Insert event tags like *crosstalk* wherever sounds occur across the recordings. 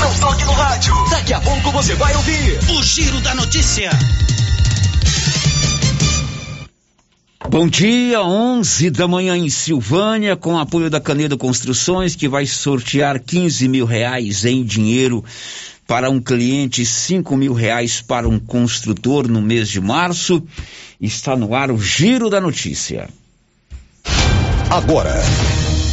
Não toque no rádio. Daqui a pouco você vai ouvir o Giro da Notícia. Bom dia, 11 da manhã em Silvânia, com apoio da Canedo Construções, que vai sortear 15 mil reais em dinheiro para um cliente, 5 mil reais para um construtor no mês de março. Está no ar o Giro da Notícia. Agora,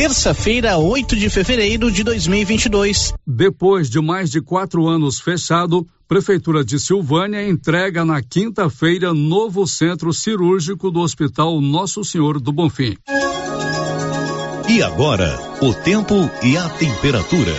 Terça-feira, 8 de fevereiro de 2022. Depois de mais de quatro anos fechado, Prefeitura de Silvânia entrega na quinta-feira novo centro cirúrgico do Hospital Nosso Senhor do Bonfim. E agora, o tempo e a temperatura.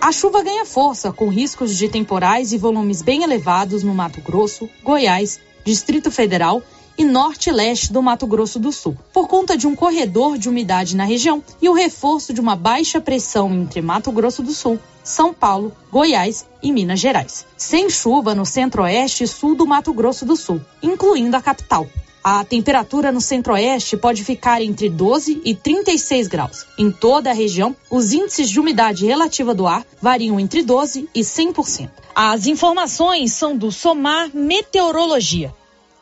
A chuva ganha força, com riscos de temporais e volumes bem elevados no Mato Grosso, Goiás, Distrito Federal e norte e leste do Mato Grosso do Sul, por conta de um corredor de umidade na região e o reforço de uma baixa pressão entre Mato Grosso do Sul, São Paulo, Goiás e Minas Gerais. Sem chuva no centro-oeste e sul do Mato Grosso do Sul, incluindo a capital. A temperatura no centro-oeste pode ficar entre 12 e 36 graus. Em toda a região, os índices de umidade relativa do ar variam entre 12 e 100%. As informações são do Somar Meteorologia.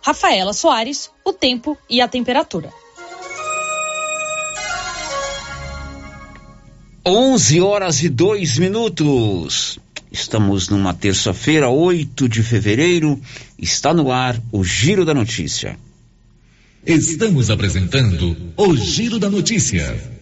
Rafaela Soares, o tempo e a temperatura. 11 horas e dois minutos. Estamos numa terça-feira, 8 de fevereiro. Está no ar o Giro da Notícia. Estamos apresentando o Giro da Notícia.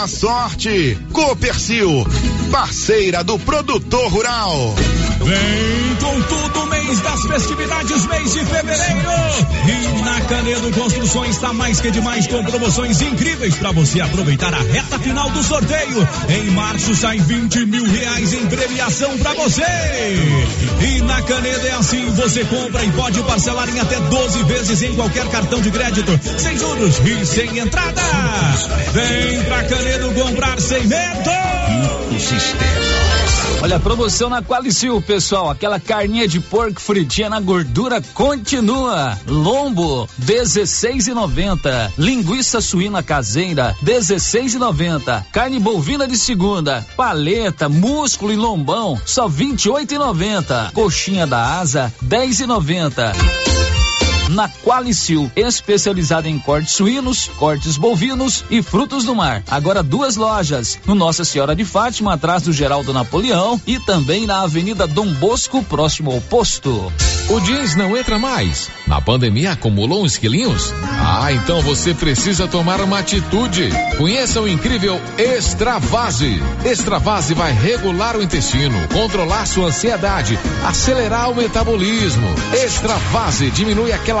sorte. Copercil, parceira do produtor rural. Vem com tudo mês das festividades, mês de fevereiro. E na Canedo Construções está mais que demais com promoções incríveis para você aproveitar a reta final do sorteio. Em março sai 20 mil reais em premiação para você. E na Canedo é assim, você compra e pode parcelar em até 12 vezes em qualquer cartão de crédito, sem juros e sem entrada. Vem pra Canedo comprar sem medo. O sistema. Olha a promoção na Qualicil, pessoal. Aquela carninha de porco fritinha na gordura continua. Lombo, 16,90. Linguiça suína caseira, 16,90. Carne bovina de segunda, paleta, músculo e lombão, só 28,90. Coxinha da asa, 10,90 na Qualicil, especializada em cortes suínos, cortes bovinos e frutos do mar. Agora duas lojas, no Nossa Senhora de Fátima, atrás do Geraldo Napoleão e também na Avenida Dom Bosco, próximo ao posto. O jeans não entra mais. Na pandemia acumulou uns quilinhos? Ah, então você precisa tomar uma atitude. Conheça o incrível Extravase. Extravase vai regular o intestino, controlar sua ansiedade, acelerar o metabolismo. Extravase diminui aquela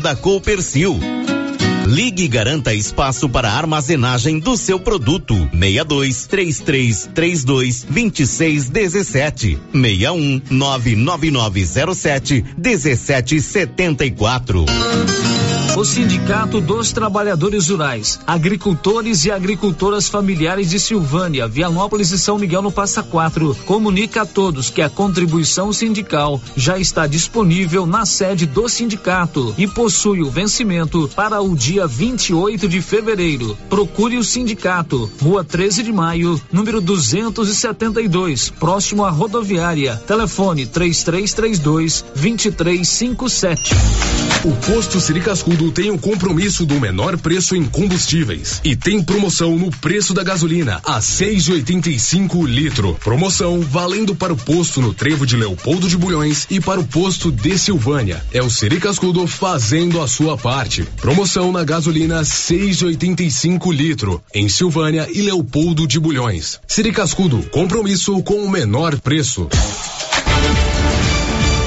da Coopercil. Ligue e garanta espaço para armazenagem do seu produto. 62 33 32 26 17 61 99907 1774. O Sindicato dos Trabalhadores Rurais, Agricultores e Agricultoras Familiares de Silvânia, Vianópolis e São Miguel no Passa Quatro, comunica a todos que a contribuição sindical já está disponível na sede do sindicato e possui o vencimento para o dia 28 de fevereiro. Procure o sindicato, Rua 13 de Maio, número 272, próximo à rodoviária. Telefone 3332 2357. O posto Siricascudo tem o compromisso do menor preço em combustíveis e tem promoção no preço da gasolina a 6,85 litro. Promoção valendo para o posto no Trevo de Leopoldo de Bulhões e para o posto de Silvânia. É o Siricascudo fazendo a sua parte. Promoção na gasolina 6,85 litro em Silvânia e Leopoldo de Bulhões. Siricascudo, compromisso com o menor preço.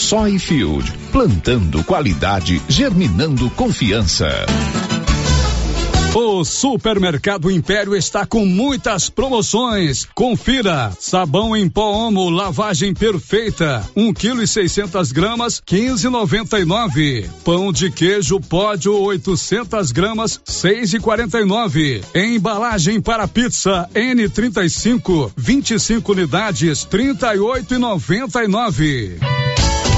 Soy Field, plantando qualidade, germinando confiança. O Supermercado Império está com muitas promoções. Confira: sabão em pó Omo, lavagem perfeita, um quilo e seiscentas gramas, 15,99. Pão de queijo pódio 800 gramas, 6,49. Embalagem para pizza N35, 25 unidades, 38,99.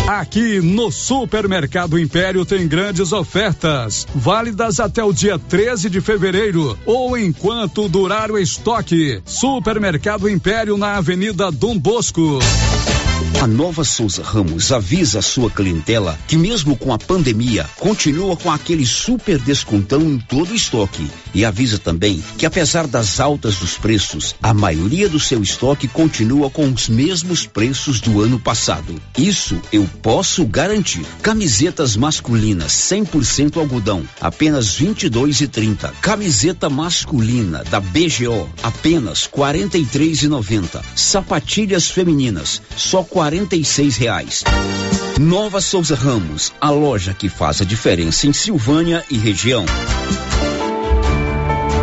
Aqui no Supermercado Império tem grandes ofertas, válidas até o dia 13 de fevereiro ou enquanto durar o estoque. Supermercado Império na Avenida Dom Bosco. A Nova Souza Ramos avisa a sua clientela que mesmo com a pandemia, continua com aquele super descontão em todo o estoque. E avisa também que apesar das altas dos preços, a maioria do seu estoque continua com os mesmos preços do ano passado. Isso eu posso garantir. Camisetas masculinas 100% algodão, apenas 22 e 30. Camiseta masculina da BGO, apenas 43 e 90. Sapatilhas femininas, só 46 reais. Nova Souza Ramos, a loja que faz a diferença em Silvânia e região.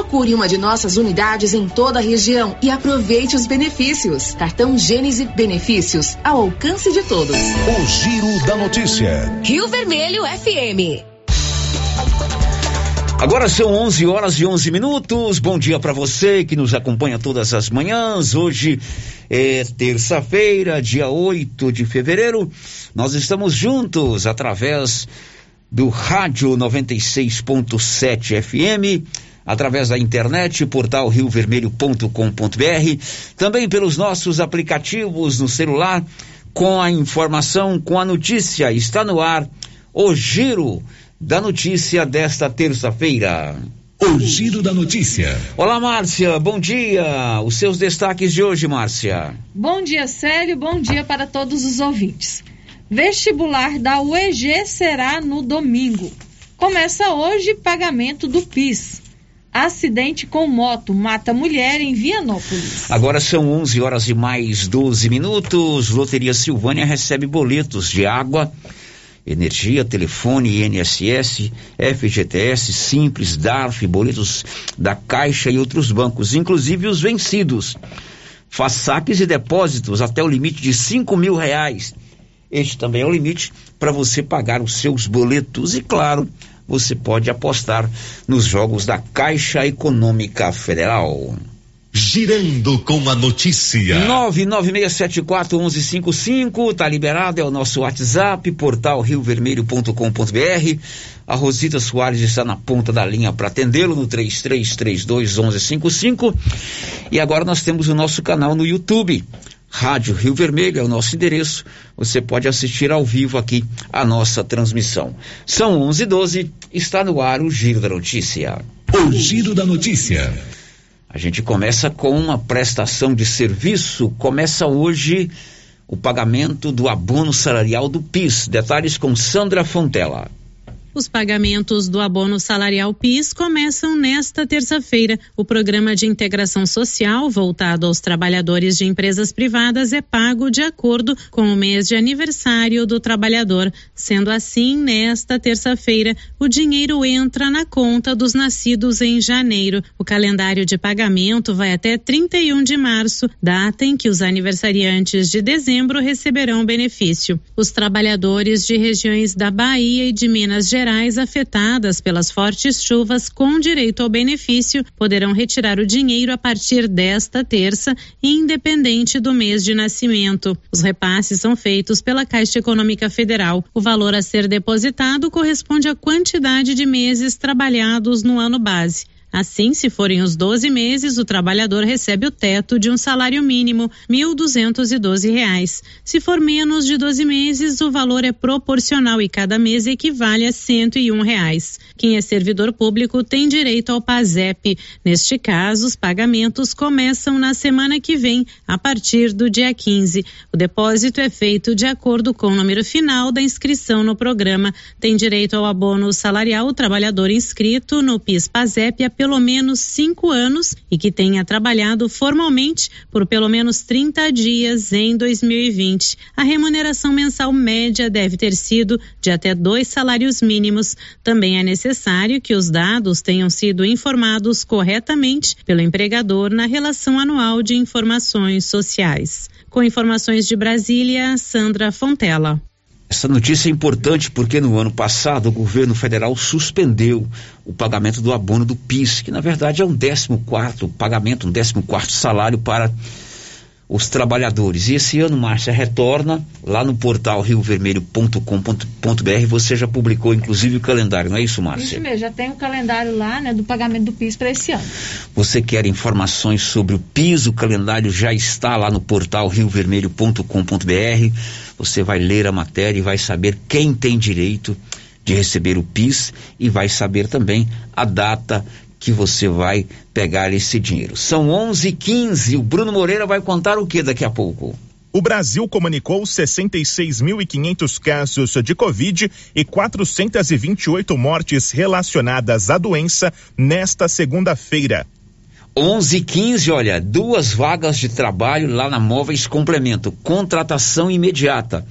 Procure uma de nossas unidades em toda a região e aproveite os benefícios. Cartão Gênese Benefícios ao alcance de todos. O Giro da Notícia. Rio Vermelho FM. Agora são 11 horas e 11 minutos. Bom dia para você que nos acompanha todas as manhãs. Hoje é terça-feira, dia 8 de fevereiro. Nós estamos juntos através do rádio 96.7 FM através da internet, portal riovermelho.com.br, também pelos nossos aplicativos no celular, com a informação, com a notícia. Está no ar o Giro da Notícia desta terça-feira. O Giro da Notícia. Olá, Márcia, bom dia. Os seus destaques de hoje, Márcia. Bom dia, Célio, bom dia para todos os ouvintes. Vestibular da UEG será no domingo. Começa hoje pagamento do PIS. Acidente com moto mata mulher em Vianópolis. Agora são 11 horas e mais 12 minutos. Loteria Silvânia recebe boletos de água, energia, telefone, INSS, FGTS, Simples, DARF, boletos da Caixa e outros bancos, inclusive os vencidos. Faz saques e depósitos até o limite de 5 mil reais. Este também é o limite para você pagar os seus boletos e, claro, você pode apostar nos jogos da Caixa Econômica Federal. Girando com a notícia. 996741155, tá liberado, é o nosso WhatsApp, portal riovermelho.com.br. A Rosita Soares está na ponta da linha para atendê-lo no 33321155. E agora nós temos o nosso canal no YouTube. Rádio Rio Vermelho é o nosso endereço. Você pode assistir ao vivo aqui a nossa transmissão. São 11:12. Está no ar o Giro da Notícia. O Giro da Notícia. A gente começa com uma prestação de serviço. Começa hoje o pagamento do abono salarial do PIS. Detalhes com Sandra Fontela. Os pagamentos do abono salarial PIS começam nesta terça-feira. O programa de integração social voltado aos trabalhadores de empresas privadas é pago de acordo com o mês de aniversário do trabalhador. Sendo assim, nesta terça-feira, o dinheiro entra na conta dos nascidos em janeiro. O calendário de pagamento vai até 31 de março, data em que os aniversariantes de dezembro receberão benefício. Os trabalhadores de regiões da Bahia e de Minas Gerais afetadas pelas fortes chuvas com direito ao benefício poderão retirar o dinheiro a partir desta terça, independente do mês de nascimento. Os repasses são feitos pela Caixa Econômica Federal. O valor a ser depositado corresponde à quantidade de meses trabalhados no ano base. Assim, se forem os 12 meses, o trabalhador recebe o teto de um salário mínimo, R$ 1.212. Se for menos de 12 meses, o valor é proporcional e cada mês equivale a 101 reais. Quem é servidor público tem direito ao PASEP. Neste caso, os pagamentos começam na semana que vem, a partir do dia 15. O depósito é feito de acordo com o número final da inscrição no programa. Tem direito ao abono salarial o trabalhador inscrito no PIS-PASEP pelo menos cinco anos e que tenha trabalhado formalmente por pelo menos 30 dias em 2020. A remuneração mensal média deve ter sido de até dois salários mínimos. Também é necessário que os dados tenham sido informados corretamente pelo empregador na relação anual de informações sociais. Com informações de Brasília, Sandra Fontela. Essa notícia é importante porque no ano passado o governo federal suspendeu o pagamento do abono do PIS, que na verdade é um 14 quarto pagamento, um 14 quarto salário para os trabalhadores. E esse ano, Márcia, retorna lá no portal riovermelho.com.br. Você já publicou, inclusive, o calendário, não é isso, Márcia? Isso mesmo, já tem o calendário lá, né, do pagamento do PIS para esse ano. Você quer informações sobre o PIS? O calendário já está lá no portal riovermelho.com.br. Você vai ler a matéria e vai saber quem tem direito de receber o PIS e vai saber também a data que você vai pegar esse dinheiro. São 11:15. O Bruno Moreira vai contar o que daqui a pouco. O Brasil comunicou 66.500 casos de Covid e 428 mortes relacionadas à doença nesta segunda-feira. 11:15, olha, duas vagas de trabalho lá na Móveis Complemento, contratação imediata.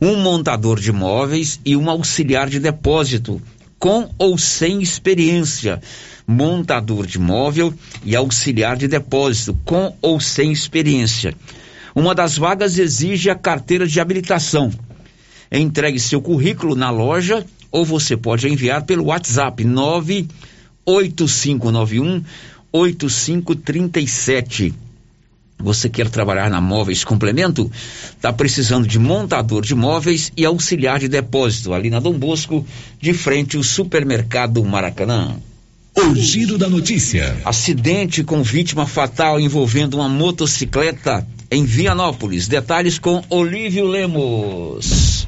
Um montador de móveis e um auxiliar de depósito, com ou sem experiência montador de móvel e auxiliar de depósito, com ou sem experiência. Uma das vagas exige a carteira de habilitação. Entregue seu currículo na loja ou você pode enviar pelo WhatsApp 98591 8537. Você quer trabalhar na Móveis Complemento? Está precisando de montador de móveis e auxiliar de depósito ali na Dom Bosco, de frente ao supermercado Maracanã. O giro da notícia. Acidente com vítima fatal envolvendo uma motocicleta em Vianópolis. Detalhes com Olívio Lemos.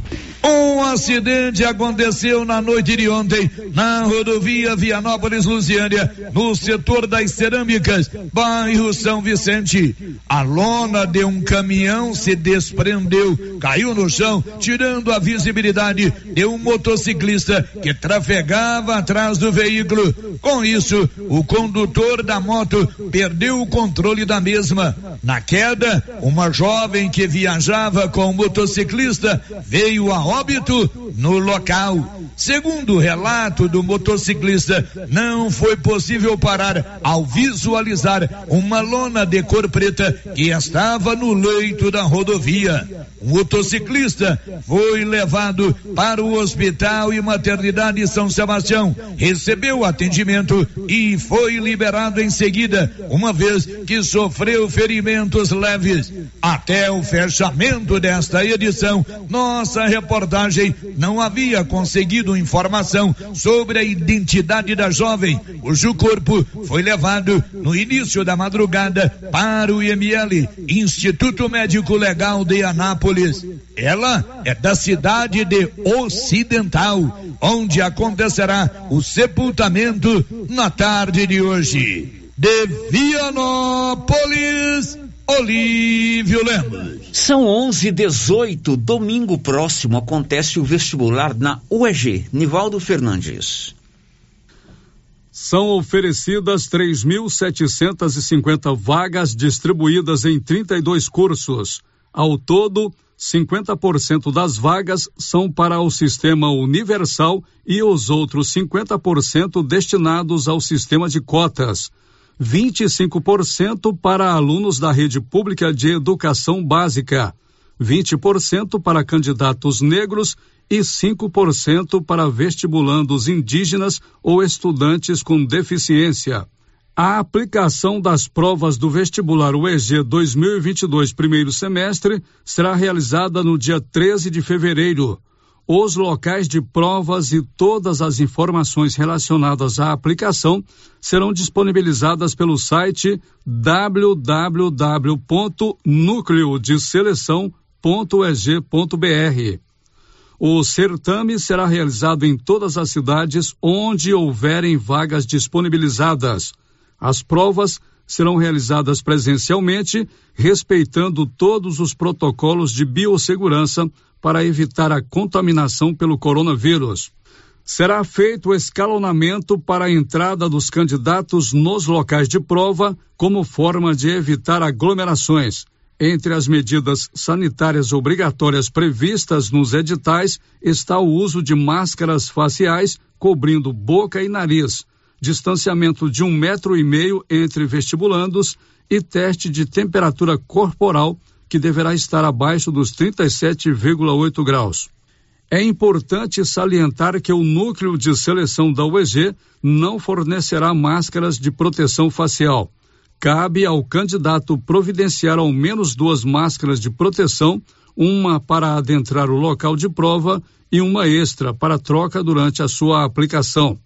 Um acidente aconteceu na noite de ontem na rodovia Vianópolis-Lusiânia, no setor das cerâmicas, bairro São Vicente. A lona de um caminhão se desprendeu, caiu no chão, tirando a visibilidade de um motociclista que trafegava atrás do veículo. Com isso, o condutor da moto perdeu o controle da mesma. Na queda, uma jovem que viajava com o motociclista veio a óbito no local. Segundo o relato do motociclista, não foi possível parar ao visualizar uma lona de cor preta que estava no leito da rodovia. O motociclista foi levado para o Hospital e Maternidade São Sebastião, recebeu atendimento e foi liberado em seguida, uma vez que sofreu ferimentos leves. Até o fechamento desta edição, nossa reportagem não havia conseguido informação sobre a identidade da jovem, cujo corpo foi levado no início da madrugada para o IML, Instituto Médico Legal de Anápolis. Ela é da cidade de Ocidental, onde acontecerá o sepultamento na tarde de hoje. De Vianópolis, Olívio Lemos. São 11 18 domingo próximo acontece o vestibular na UEG. Nivaldo Fernandes. São oferecidas 3.750 vagas distribuídas em 32 cursos. Ao todo, 50% das vagas são para o sistema universal e os outros 50% destinados ao sistema de cotas. 25% para alunos da rede pública de educação básica, 20% para candidatos negros e 5% para vestibulandos indígenas ou estudantes com deficiência. A aplicação das provas do vestibular UEG 2022 primeiro semestre será realizada no dia 13 de fevereiro. Os locais de provas e todas as informações relacionadas à aplicação serão disponibilizadas pelo site www.núcleodeseleção.eg.br. O certame será realizado em todas as cidades onde houverem vagas disponibilizadas. As provas serão realizadas presencialmente, respeitando todos os protocolos de biossegurança para evitar a contaminação pelo coronavírus. Será feito o escalonamento para a entrada dos candidatos nos locais de prova, como forma de evitar aglomerações. Entre as medidas sanitárias obrigatórias previstas nos editais está o uso de máscaras faciais cobrindo boca e nariz, distanciamento de um metro e meio entre vestibulandos e teste de temperatura corporal que deverá estar abaixo dos 37,8 graus. É importante salientar que o núcleo de seleção da UEG não fornecerá máscaras de proteção facial. Cabe ao candidato providenciar ao menos duas máscaras de proteção, uma para adentrar o local de prova e uma extra para troca durante a sua aplicação.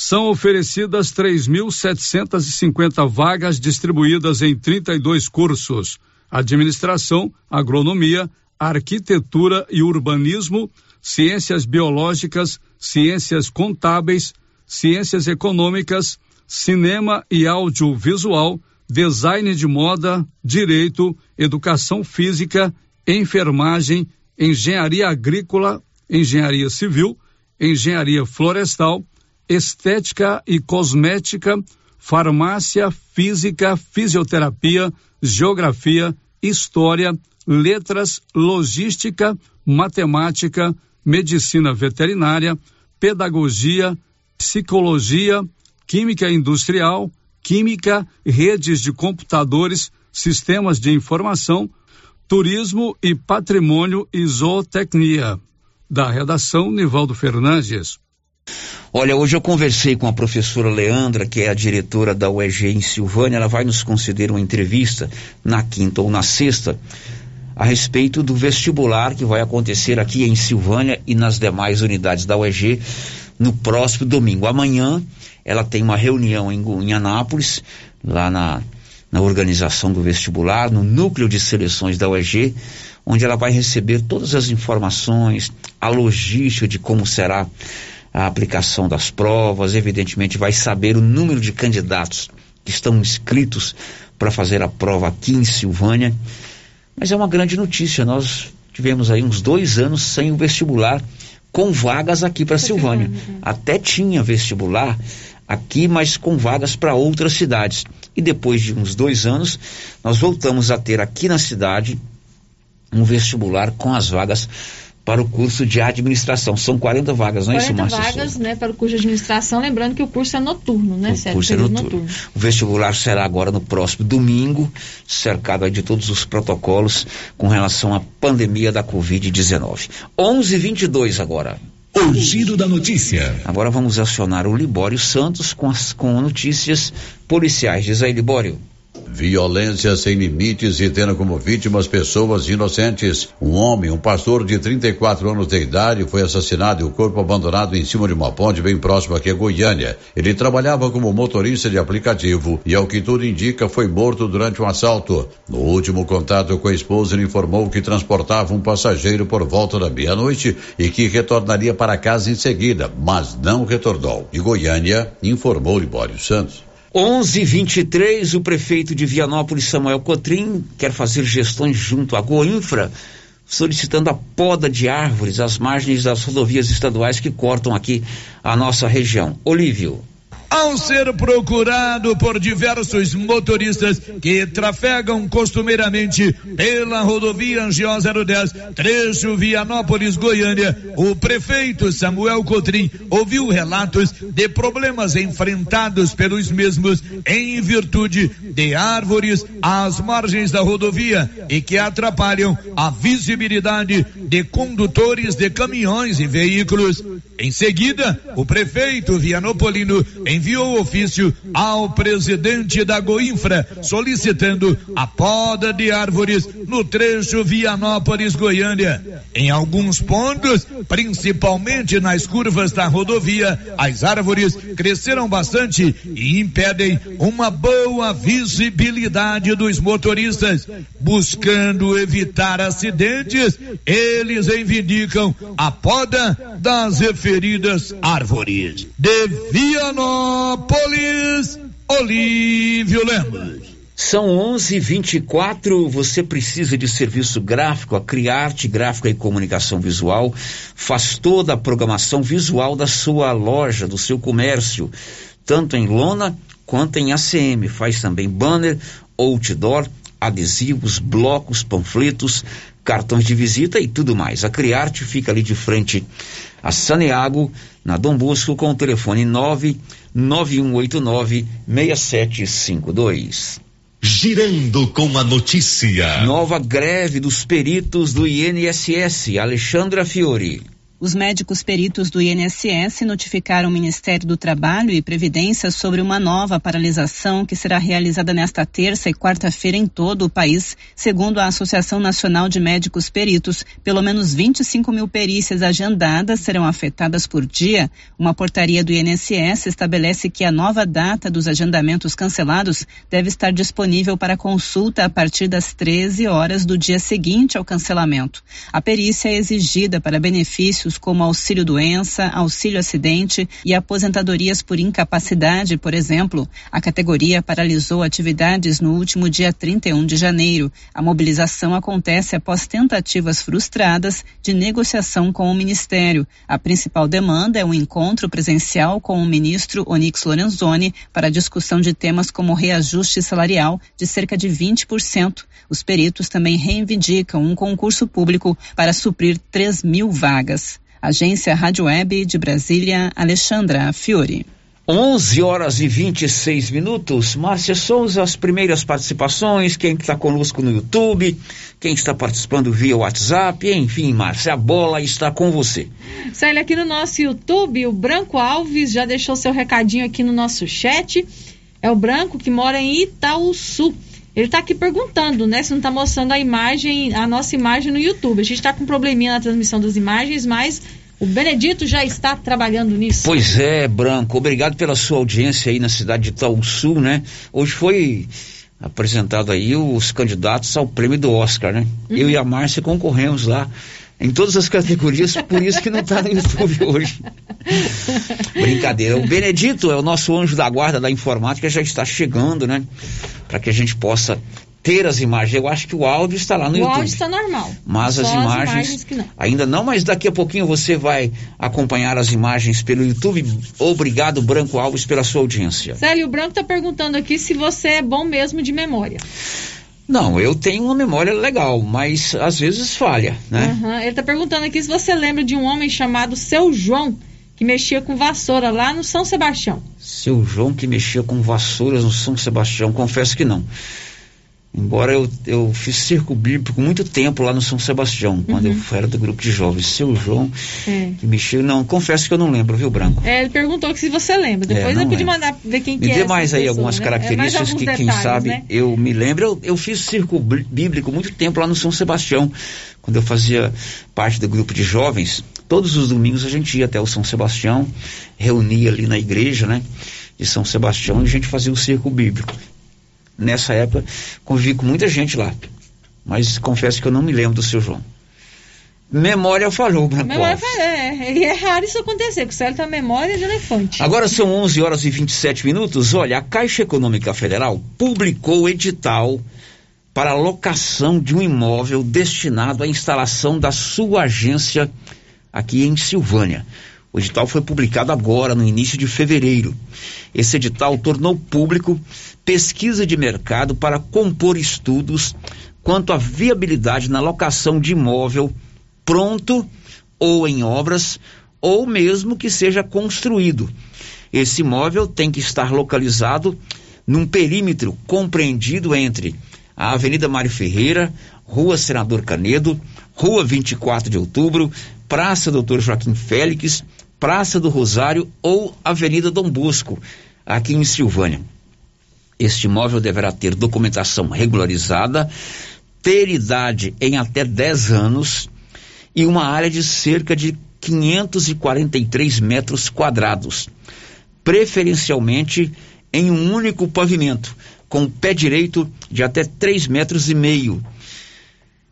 São oferecidas 3.750 vagas distribuídas em 32 cursos administração, agronomia, arquitetura e urbanismo, ciências biológicas, ciências contábeis, ciências econômicas, cinema e audiovisual, design de moda, direito, educação física, enfermagem, engenharia agrícola, engenharia civil, engenharia florestal, estética e cosmética, farmácia, física, fisioterapia, geografia, história, letras, logística, matemática, medicina veterinária, pedagogia, psicologia, química industrial, química, redes de computadores, sistemas de informação, turismo e patrimônio e zootecnia. Da redação, Nivaldo Fernandes. Olha, hoje eu conversei com a professora Leandra, que é a diretora da UEG em Silvânia. Ela vai nos conceder uma entrevista na quinta ou na sexta a respeito do vestibular que vai acontecer aqui em Silvânia e nas demais unidades da UEG no próximo domingo. Amanhã ela tem uma reunião em, em Anápolis, lá na, na organização do vestibular, no núcleo de seleções da UEG, onde ela vai receber todas as informações, a logística de como será a aplicação das provas, evidentemente vai saber o número de candidatos que estão inscritos para fazer a prova aqui em Silvânia. Mas é uma grande notícia, nós tivemos aí uns dois anos sem o vestibular com vagas aqui para Silvânia. Até tinha vestibular aqui, mas com vagas para outras cidades. E depois de uns dois anos, nós voltamos a ter aqui na cidade um vestibular com as vagas para o curso de administração. São 40 vagas, não é isso, Márcia? 40 vagas, né, para o curso de administração, lembrando que o curso é noturno, né, O curso é noturno. noturno. O vestibular será agora no próximo domingo, cercado de todos os protocolos com relação à pandemia da Covid-19. 11:22 agora. O giro da notícia. Agora vamos acionar o Libório Santos com as com notícias policiais. Diz aí, Libório. Violência sem limites e tendo como vítimas pessoas inocentes. Um homem, um pastor de 34 anos de idade, foi assassinado e o corpo abandonado em cima de uma ponte bem próxima aqui a Goiânia. Ele trabalhava como motorista de aplicativo e, ao que tudo indica, foi morto durante um assalto. No último contato com a esposa, ele informou que transportava um passageiro por volta da meia-noite e que retornaria para casa em seguida, mas não retornou. De Goiânia, informou Libório Santos. 11:23 o prefeito de Vianópolis Samuel Cotrim quer fazer gestões junto à Goinfra, solicitando a poda de árvores às margens das rodovias estaduais que cortam aqui a nossa região. Olívio ao ser procurado por diversos motoristas que trafegam costumeiramente pela rodovia Angió 010, trecho Vianópolis, Goiânia, o prefeito Samuel Cotrim ouviu relatos de problemas enfrentados pelos mesmos em virtude de árvores às margens da rodovia e que atrapalham a visibilidade de condutores de caminhões e veículos. Em seguida, o prefeito Vianopolino enviou ofício ao presidente da Goinfra solicitando a poda de árvores no trecho Vianópolis-Goiânia. Em alguns pontos, principalmente nas curvas da rodovia, as árvores cresceram bastante e impedem uma boa visibilidade dos motoristas. Buscando evitar acidentes, eles reivindicam a poda das referidas árvores. De Vianópolis, Olívio Lemos. São 11:24. Você precisa de serviço gráfico? A Criarte Gráfica e Comunicação Visual faz toda a programação visual da sua loja, do seu comércio, tanto em lona quanto em ACM. Faz também banner, outdoor, adesivos, blocos, panfletos, cartões de visita e tudo mais. A Criarte fica ali de frente a Saneago, na Dom Bosco, com o telefone 99189 6752. Girando com a notícia. Nova greve dos peritos do INSS. Alexandra Fiore. Os médicos peritos do INSS notificaram o Ministério do Trabalho e Previdência sobre uma nova paralisação que será realizada nesta terça e quarta-feira em todo o país. Segundo a Associação Nacional de Médicos Peritos, pelo menos 25 mil perícias agendadas serão afetadas por dia. Uma portaria do INSS estabelece que a nova data dos agendamentos cancelados deve estar disponível para consulta a partir das 13 horas do dia seguinte ao cancelamento. A perícia é exigida para benefícios como auxílio doença, auxílio acidente e aposentadorias por incapacidade, por exemplo. A categoria paralisou atividades no último dia 31 de janeiro. A mobilização acontece após tentativas frustradas de negociação com o Ministério. A principal demanda é um encontro presencial com o ministro Onyx Lorenzoni para discussão de temas como reajuste salarial de cerca de 20%. Os peritos também reivindicam um concurso público para suprir 3 mil vagas. Agência Rádio Web de Brasília, Alexandra Fiore. 11 horas e 26 minutos. Márcia Souza, as primeiras participações, quem está conosco no YouTube, quem está participando via WhatsApp, enfim, Márcia, a bola está com você. Célia, aqui no nosso YouTube, o Branco Alves já deixou seu recadinho aqui no nosso chat. É o Branco que mora em Itaúsu. Ele está aqui perguntando, né, se não está mostrando a imagem, a nossa imagem no YouTube. A gente está com um probleminha na transmissão das imagens, mas o Benedito já está trabalhando nisso. Pois é, Branco. Obrigado pela sua audiência aí na cidade de Itaúsu, né? Hoje foi apresentado aí os candidatos ao prêmio do Oscar, né? Uhum. Eu e a Márcia concorremos lá em todas as categorias, por isso que não está no YouTube hoje. Brincadeira. O Benedito é o nosso anjo da guarda da informática, já está chegando, né? Para que a gente possa ter as imagens. Eu acho que o áudio está lá no o YouTube. O áudio está normal. Mas Só as imagens, as imagens não. ainda não, mas daqui a pouquinho você vai acompanhar as imagens pelo YouTube. Obrigado, Branco Alves, pela sua audiência. Célio, o Branco está perguntando aqui se você é bom mesmo de memória. Não, eu tenho uma memória legal, mas às vezes falha, né? Uhum. Ele está perguntando aqui se você lembra de um homem chamado Seu João, que mexia com vassoura lá no São Sebastião. Seu João que mexia com vassouras no São Sebastião, confesso que não. Embora eu, eu fiz circo bíblico muito tempo lá no São Sebastião, uhum. quando eu era do grupo de jovens. Seu João, é. que mexeu. Não, confesso que eu não lembro, viu, Branco? É, ele perguntou que se você lembra. Depois é, eu pude mandar ver quem me que é. Me dê mais aí pessoa, algumas né? características alguns que, detalhes, quem sabe, né? eu me lembro. Eu, eu fiz circo bíblico muito tempo lá no São Sebastião, quando eu fazia parte do grupo de jovens. Todos os domingos a gente ia até o São Sebastião, reunia ali na igreja, né? De São Sebastião e a gente fazia o circo bíblico nessa época, convivi com muita gente lá. Mas confesso que eu não me lembro do seu João. Memória falou, Branco Memória falou, é, e é raro isso acontecer, porque o Célio tem a memória de elefante. Agora são 11 horas e 27 minutos. Olha, a Caixa Econômica Federal publicou edital para a locação de um imóvel destinado à instalação da sua agência aqui em Silvânia. O edital foi publicado agora, no início de fevereiro. Esse edital tornou público pesquisa de mercado para compor estudos quanto à viabilidade na locação de imóvel pronto ou em obras, ou mesmo que seja construído. Esse imóvel tem que estar localizado num perímetro compreendido entre a Avenida Mário Ferreira, Rua Senador Canedo, Rua 24 de Outubro, Praça Doutor Joaquim Félix, Praça do Rosário ou Avenida Dom Bosco, aqui em Silvânia. Este imóvel deverá ter documentação regularizada, ter idade em até 10 anos e uma área de cerca de 543 metros quadrados, preferencialmente em um único pavimento, com pé direito de até 3 metros e meio.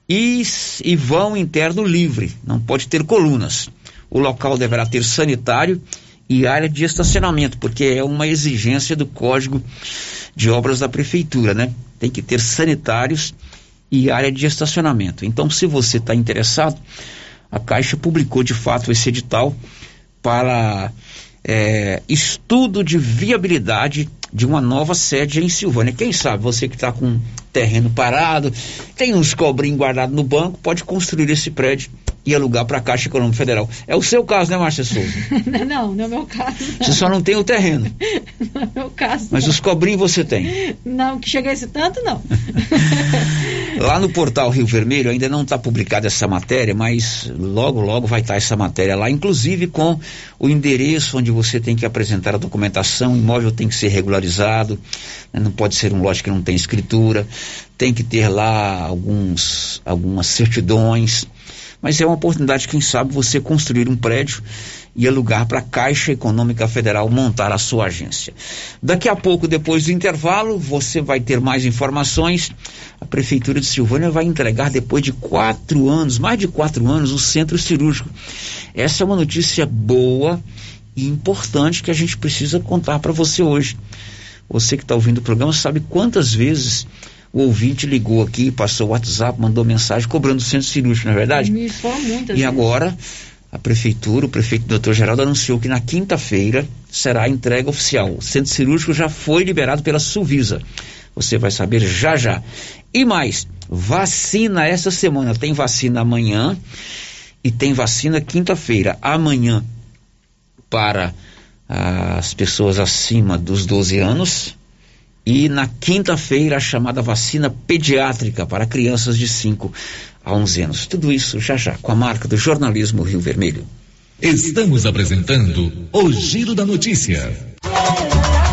E, e vão interno livre, não pode ter colunas. O local deverá ter sanitário e área de estacionamento, porque é uma exigência do Código de Obras da Prefeitura, né? Tem que ter sanitários e área de estacionamento. Então, se você está interessado, a Caixa publicou de fato esse edital para é, estudo de viabilidade de uma nova sede em Silvânia. Quem sabe você que está com terreno parado, tem uns cobrinhos guardados no banco, pode construir esse prédio e alugar para a Caixa Econômica Federal. É o seu caso, né, Márcia Souza? *laughs* não, não é o meu caso. Não. Você só não tem o terreno. não é o meu caso. Mas não. os cobrinhos você tem. Não, que chega a esse tanto, não. *laughs* Lá no portal Rio Vermelho ainda não está publicada essa matéria, mas logo, logo vai estar tá essa matéria lá, inclusive com o endereço onde você tem que apresentar a documentação, o imóvel tem que ser regularizado, né? não pode ser um lote que não tem escritura, tem que ter lá alguns, algumas certidões mas é uma oportunidade, quem sabe, você construir um prédio e alugar para a Caixa Econômica Federal montar a sua agência. Daqui a pouco, depois do intervalo, você vai ter mais informações. A Prefeitura de Silvânia vai entregar, depois de quatro anos, mais de quatro anos, o centro cirúrgico. Essa é uma notícia boa e importante que a gente precisa contar para você hoje. Você que está ouvindo o programa sabe quantas vezes o ouvinte ligou aqui, passou o WhatsApp, mandou mensagem cobrando o centro cirúrgico, não é verdade? Me muitas e agora a prefeitura, o prefeito Dr. Geraldo anunciou que na quinta-feira será a entrega oficial. O centro cirúrgico já foi liberado pela Suvisa. Você vai saber já já. E mais, vacina essa semana. Tem vacina amanhã e tem vacina quinta-feira. Amanhã para as pessoas acima dos 12 anos e na quinta-feira a chamada vacina pediátrica para crianças de 5 a 11 anos. Tudo isso já já com a marca do jornalismo Rio Vermelho. Estamos apresentando o Giro da Notícia.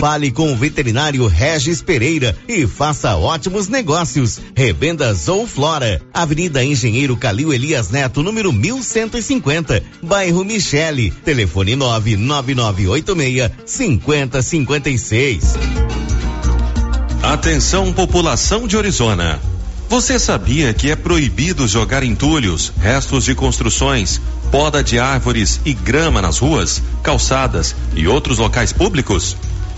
Fale com o veterinário Regis Pereira e faça ótimos negócios. Revendas ou Flora, Avenida Engenheiro Calil Elias Neto, número 1150, bairro Michele. Telefone 99986 5056. Atenção, população de Orizona. Você sabia que é proibido jogar entulhos, restos de construções, poda de árvores e grama nas ruas, calçadas e outros locais públicos?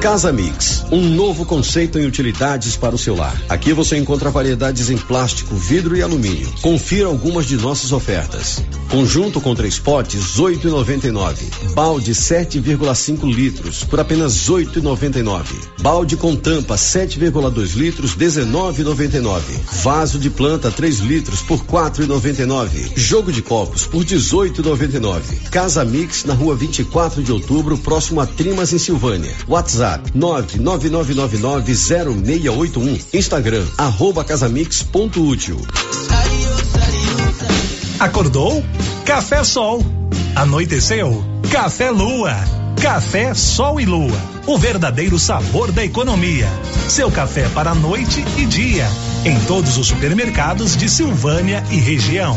Casa Mix, um novo conceito em utilidades para o seu lar. Aqui você encontra variedades em plástico, vidro e alumínio. Confira algumas de nossas ofertas. Conjunto com três potes, 8,99. Balde 7,5 litros por apenas 8,99. Balde com tampa 7,2 litros, 19,99. Vaso de planta 3 litros por 4,99. Jogo de copos por 18,99. Casa Mix na rua 24 de outubro, próximo a Trimas em Silvânia. WhatsApp WhatsApp 999990681. Instagram arroba casamix.útil. Acordou? Café Sol. Anoiteceu? Café Lua. Café Sol e Lua. O verdadeiro sabor da economia. Seu café para noite e dia. Em todos os supermercados de Silvânia e região.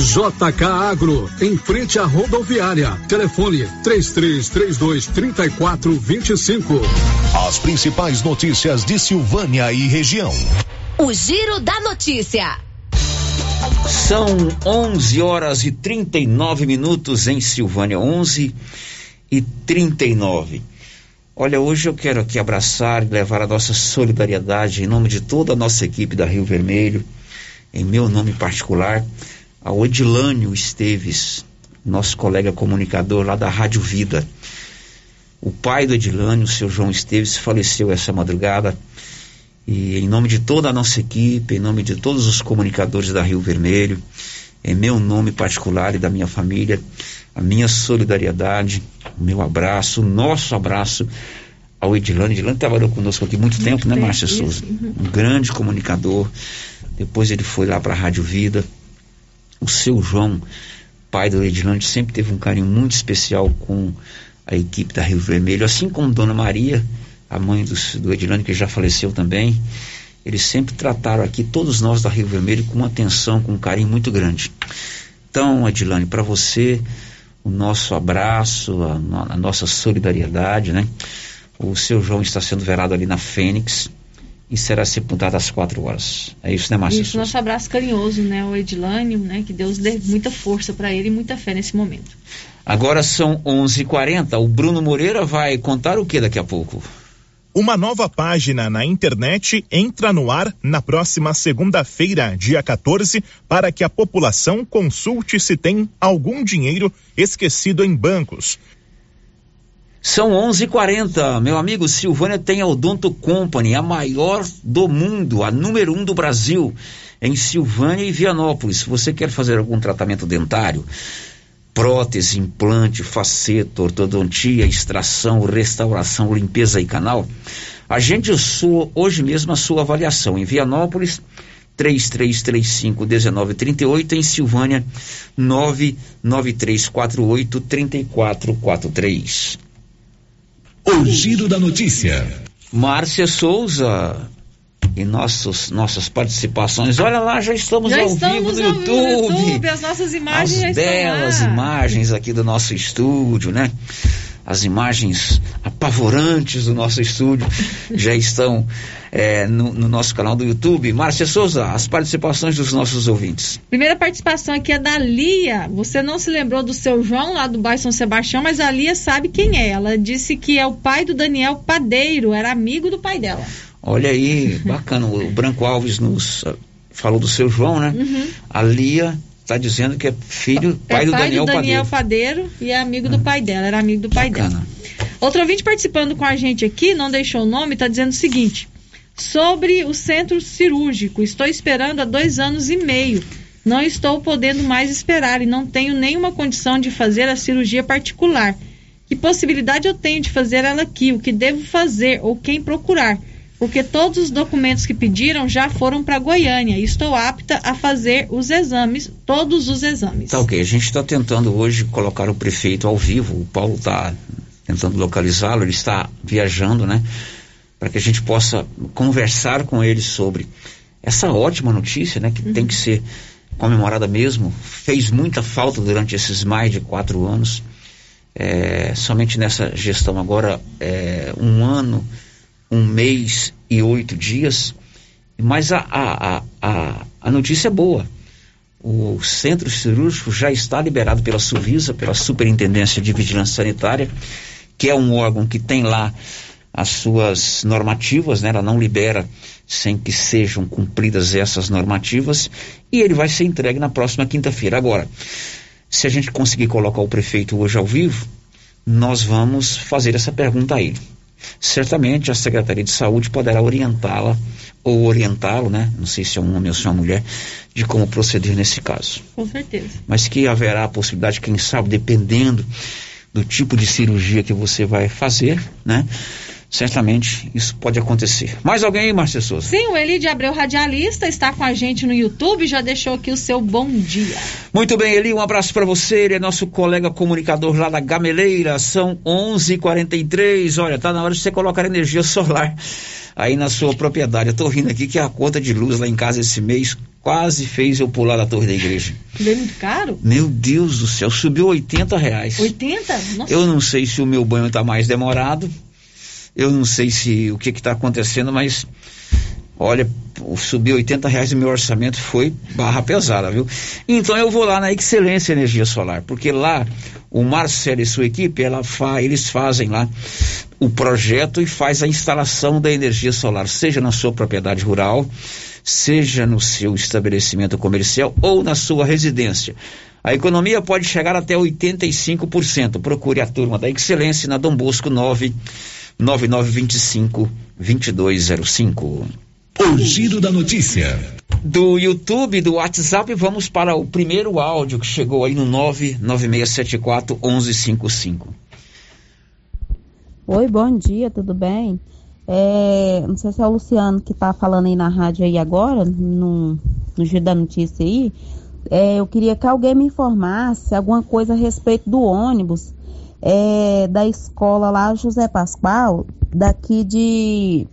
JK Agro, em frente à rodoviária. Telefone 3332 3425. As principais notícias de Silvânia e região. O Giro da Notícia. São 11 horas e 39 minutos em Silvânia, 11 e 39. Olha, hoje eu quero aqui abraçar e levar a nossa solidariedade em nome de toda a nossa equipe da Rio Vermelho, em meu nome particular, ao Edilânio Esteves, nosso colega comunicador lá da Rádio Vida. O pai do Edilânio, o seu João Esteves, faleceu essa madrugada. E em nome de toda a nossa equipe, em nome de todos os comunicadores da Rio Vermelho, em meu nome particular e da minha família, a minha solidariedade, o meu abraço, o nosso abraço ao Edilane. Edilane trabalhou conosco aqui muito, muito tempo, né, Márcia Souza? Uhum. Um grande comunicador. Depois ele foi lá para a Rádio Vida. O seu João, pai do Edilane, sempre teve um carinho muito especial com a equipe da Rio Vermelho, assim como Dona Maria a mãe do, do que já faleceu também, eles sempre trataram aqui todos nós da Rio Vermelho com uma atenção, com um carinho muito grande. Então, Edilane, para você, o nosso abraço, a, a, nossa solidariedade, né? O seu João está sendo velado ali na Fênix e será sepultado às quatro horas. É isso, né, Márcia? Isso, nosso abraço carinhoso, né, o Edilânio, né? Que Deus dê muita força para ele e muita fé nesse momento. Agora são 11:40. O Bruno Moreira vai contar o que daqui a pouco? Uma nova página na internet entra no ar na próxima segunda-feira, dia 14, para que a população consulte se tem algum dinheiro esquecido em bancos. São 11:40. Meu amigo Silvânia tem a Odonto Company, a maior do mundo, a número um do Brasil, em Silvânia e Vianópolis. Se você quer fazer algum tratamento dentário, prótese, implante, faceta, ortodontia, extração, restauração, limpeza e canal, agende sua, hoje mesmo a sua avaliação. Em Vianópolis, 3335-1938, em Silvânia, 99348-3443. O Giro da Notícia. Márcia Souza, e nossos, nossas participações. Olha lá, já estamos já ao estamos vivo no ao YouTube. YouTube. As nossas imagens As já belas imagens aqui do nosso estúdio, né? As imagens apavorantes do nosso estúdio já estão é, no, no, nosso canal do YouTube. Márcia Souza, as participações dos nossos ouvintes. Primeira participação aqui é da Lia. Você não se lembrou do seu João lá do bairro São Sebastião, mas a Lia sabe quem é. Ela disse que é o pai do Daniel Padeiro, era amigo do pai dela. Olha aí, bacana. O Branco Alves nos uh, falou do seu João, né? Uhum. A Lia está dizendo que é filho, pai é do pai Daniel, do Daniel Padeiro. Padeiro e é amigo do pai dela, era amigo do pai bacana. dela. Outro ouvinte participando com a gente aqui, não deixou o nome, está dizendo o seguinte: sobre o centro cirúrgico, estou esperando há dois anos e meio. Não estou podendo mais esperar e não tenho nenhuma condição de fazer a cirurgia particular. Que possibilidade eu tenho de fazer ela aqui? O que devo fazer ou quem procurar? Porque todos os documentos que pediram já foram para Goiânia e estou apta a fazer os exames, todos os exames. Tá ok, a gente está tentando hoje colocar o prefeito ao vivo, o Paulo está tentando localizá-lo, ele está viajando, né? Para que a gente possa conversar com ele sobre essa ótima notícia, né? Que uhum. tem que ser comemorada mesmo, fez muita falta durante esses mais de quatro anos, é, somente nessa gestão agora, é, um ano um mês e oito dias, mas a, a, a, a notícia é boa. O centro cirúrgico já está liberado pela Suvisa, pela Superintendência de Vigilância Sanitária, que é um órgão que tem lá as suas normativas, né? ela não libera sem que sejam cumpridas essas normativas, e ele vai ser entregue na próxima quinta-feira. Agora, se a gente conseguir colocar o prefeito hoje ao vivo, nós vamos fazer essa pergunta a ele. Certamente a Secretaria de Saúde poderá orientá-la ou orientá-lo, né? Não sei se é um homem ou se é uma mulher, de como proceder nesse caso. Com certeza. Mas que haverá a possibilidade, quem sabe, dependendo do tipo de cirurgia que você vai fazer, né? Certamente isso pode acontecer. Mais alguém aí, Márcia Souza? Sim, o Eli de Abreu Radialista está com a gente no YouTube, já deixou aqui o seu bom dia. Muito bem, Eli, um abraço para você. Ele é nosso colega comunicador lá da Gameleira. São 11:43. Olha, tá na hora de você colocar energia solar aí na sua propriedade. Eu tô rindo aqui que a conta de luz lá em casa esse mês quase fez eu pular da torre da igreja. Veio muito caro? Meu Deus do céu, subiu 80 reais. 80? Nossa. Eu não sei se o meu banho tá mais demorado. Eu não sei se o que está acontecendo, mas olha, subiu 80 reais e meu orçamento foi barra pesada, viu? Então eu vou lá na Excelência Energia Solar, porque lá o Marcelo e sua equipe, ela fa, eles fazem lá o projeto e faz a instalação da energia solar, seja na sua propriedade rural, seja no seu estabelecimento comercial ou na sua residência. A economia pode chegar até 85%. Procure a turma da Excelência na Dom Bosco 9 9925 2205. O giro da notícia. Do YouTube, do WhatsApp, vamos para o primeiro áudio que chegou aí no 99674 1155. Oi, bom dia, tudo bem? É, não sei se é o Luciano que está falando aí na rádio aí agora, no, no Giro da Notícia aí. É, eu queria que alguém me informasse alguma coisa a respeito do ônibus é, da escola lá José Pascoal, daqui de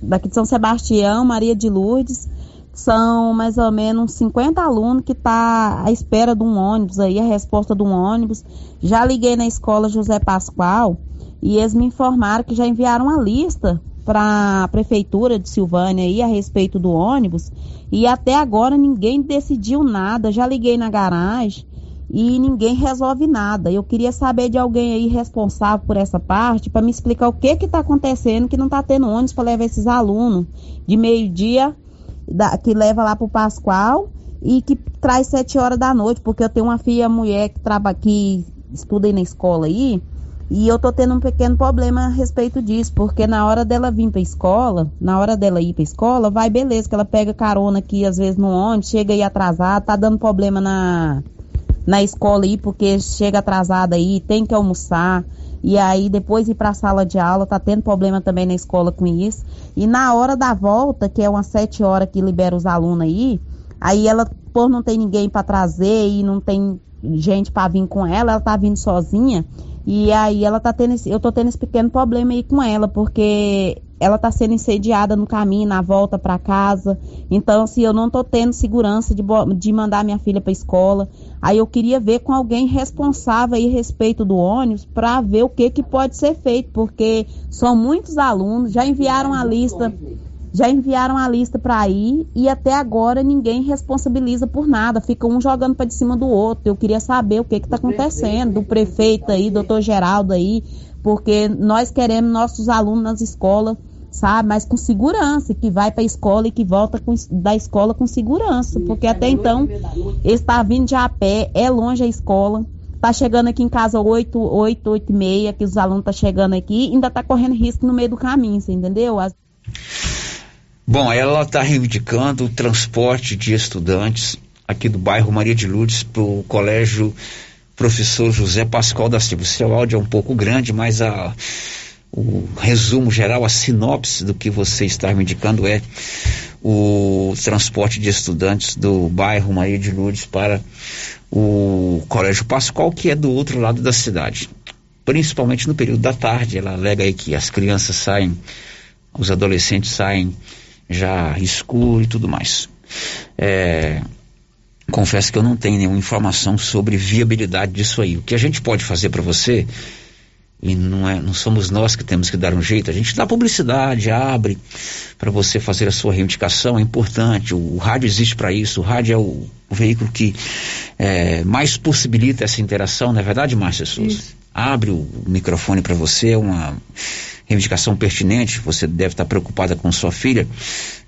daqui de São Sebastião, Maria de Lourdes, são mais ou menos 50 alunos que tá à espera de um ônibus aí, a resposta de um ônibus. Já liguei na escola José Pascoal e eles me informaram que já enviaram a lista para a prefeitura de Silvânia aí a respeito do ônibus e até agora ninguém decidiu nada. Já liguei na garagem e ninguém resolve nada. Eu queria saber de alguém aí responsável por essa parte para me explicar o que que está acontecendo que não está tendo ônibus para levar esses alunos de meio-dia que leva lá para o Pascoal e que traz sete horas da noite, porque eu tenho uma filha mulher que trabalha que estuda aí na escola aí, e eu tô tendo um pequeno problema a respeito disso, porque na hora dela vir para escola, na hora dela ir para escola, vai beleza, que ela pega carona aqui às vezes no ônibus, chega aí atrasada, tá dando problema na na escola aí, porque chega atrasada aí, tem que almoçar. E aí depois ir para a sala de aula, tá tendo problema também na escola com isso. E na hora da volta, que é umas sete horas que libera os alunos aí, aí ela, por não tem ninguém para trazer e não tem gente para vir com ela, ela tá vindo sozinha. E aí ela tá tendo esse, eu tô tendo esse pequeno problema aí com ela, porque ela está sendo incendiada no caminho, na volta para casa. Então, se assim, eu não estou tendo segurança de, de mandar minha filha para a escola, aí eu queria ver com alguém responsável aí a respeito do ônibus para ver o que, que pode ser feito, porque são muitos alunos, já enviaram a lista, já enviaram a lista para ir e até agora ninguém responsabiliza por nada, fica um jogando para de cima do outro. Eu queria saber o que está acontecendo, do prefeito aí, doutor Geraldo aí, porque nós queremos nossos alunos nas escolas sabe? Mas com segurança, que vai para a escola e que volta com, da escola com segurança, porque até então está vindo já a pé, é longe a escola, tá chegando aqui em casa 8, 8, 8 e meia, que os alunos tá chegando aqui, ainda tá correndo risco no meio do caminho, você entendeu? As... Bom, ela está reivindicando o transporte de estudantes aqui do bairro Maria de Lourdes para o colégio professor José Pascoal da Silva. Seu áudio é um pouco grande, mas a o resumo geral, a sinopse do que você está me indicando é o transporte de estudantes do bairro Maria de Lourdes para o Colégio Pascoal, que é do outro lado da cidade. Principalmente no período da tarde, ela alega aí que as crianças saem, os adolescentes saem já escuro e tudo mais. É, confesso que eu não tenho nenhuma informação sobre viabilidade disso aí. O que a gente pode fazer para você e não, é, não somos nós que temos que dar um jeito, a gente dá publicidade, abre para você fazer a sua reivindicação, é importante, o, o rádio existe para isso, o rádio é o, o veículo que é, mais possibilita essa interação, não é verdade, Márcia Souza? Isso. Abre o microfone para você, uma reivindicação pertinente, você deve estar preocupada com sua filha,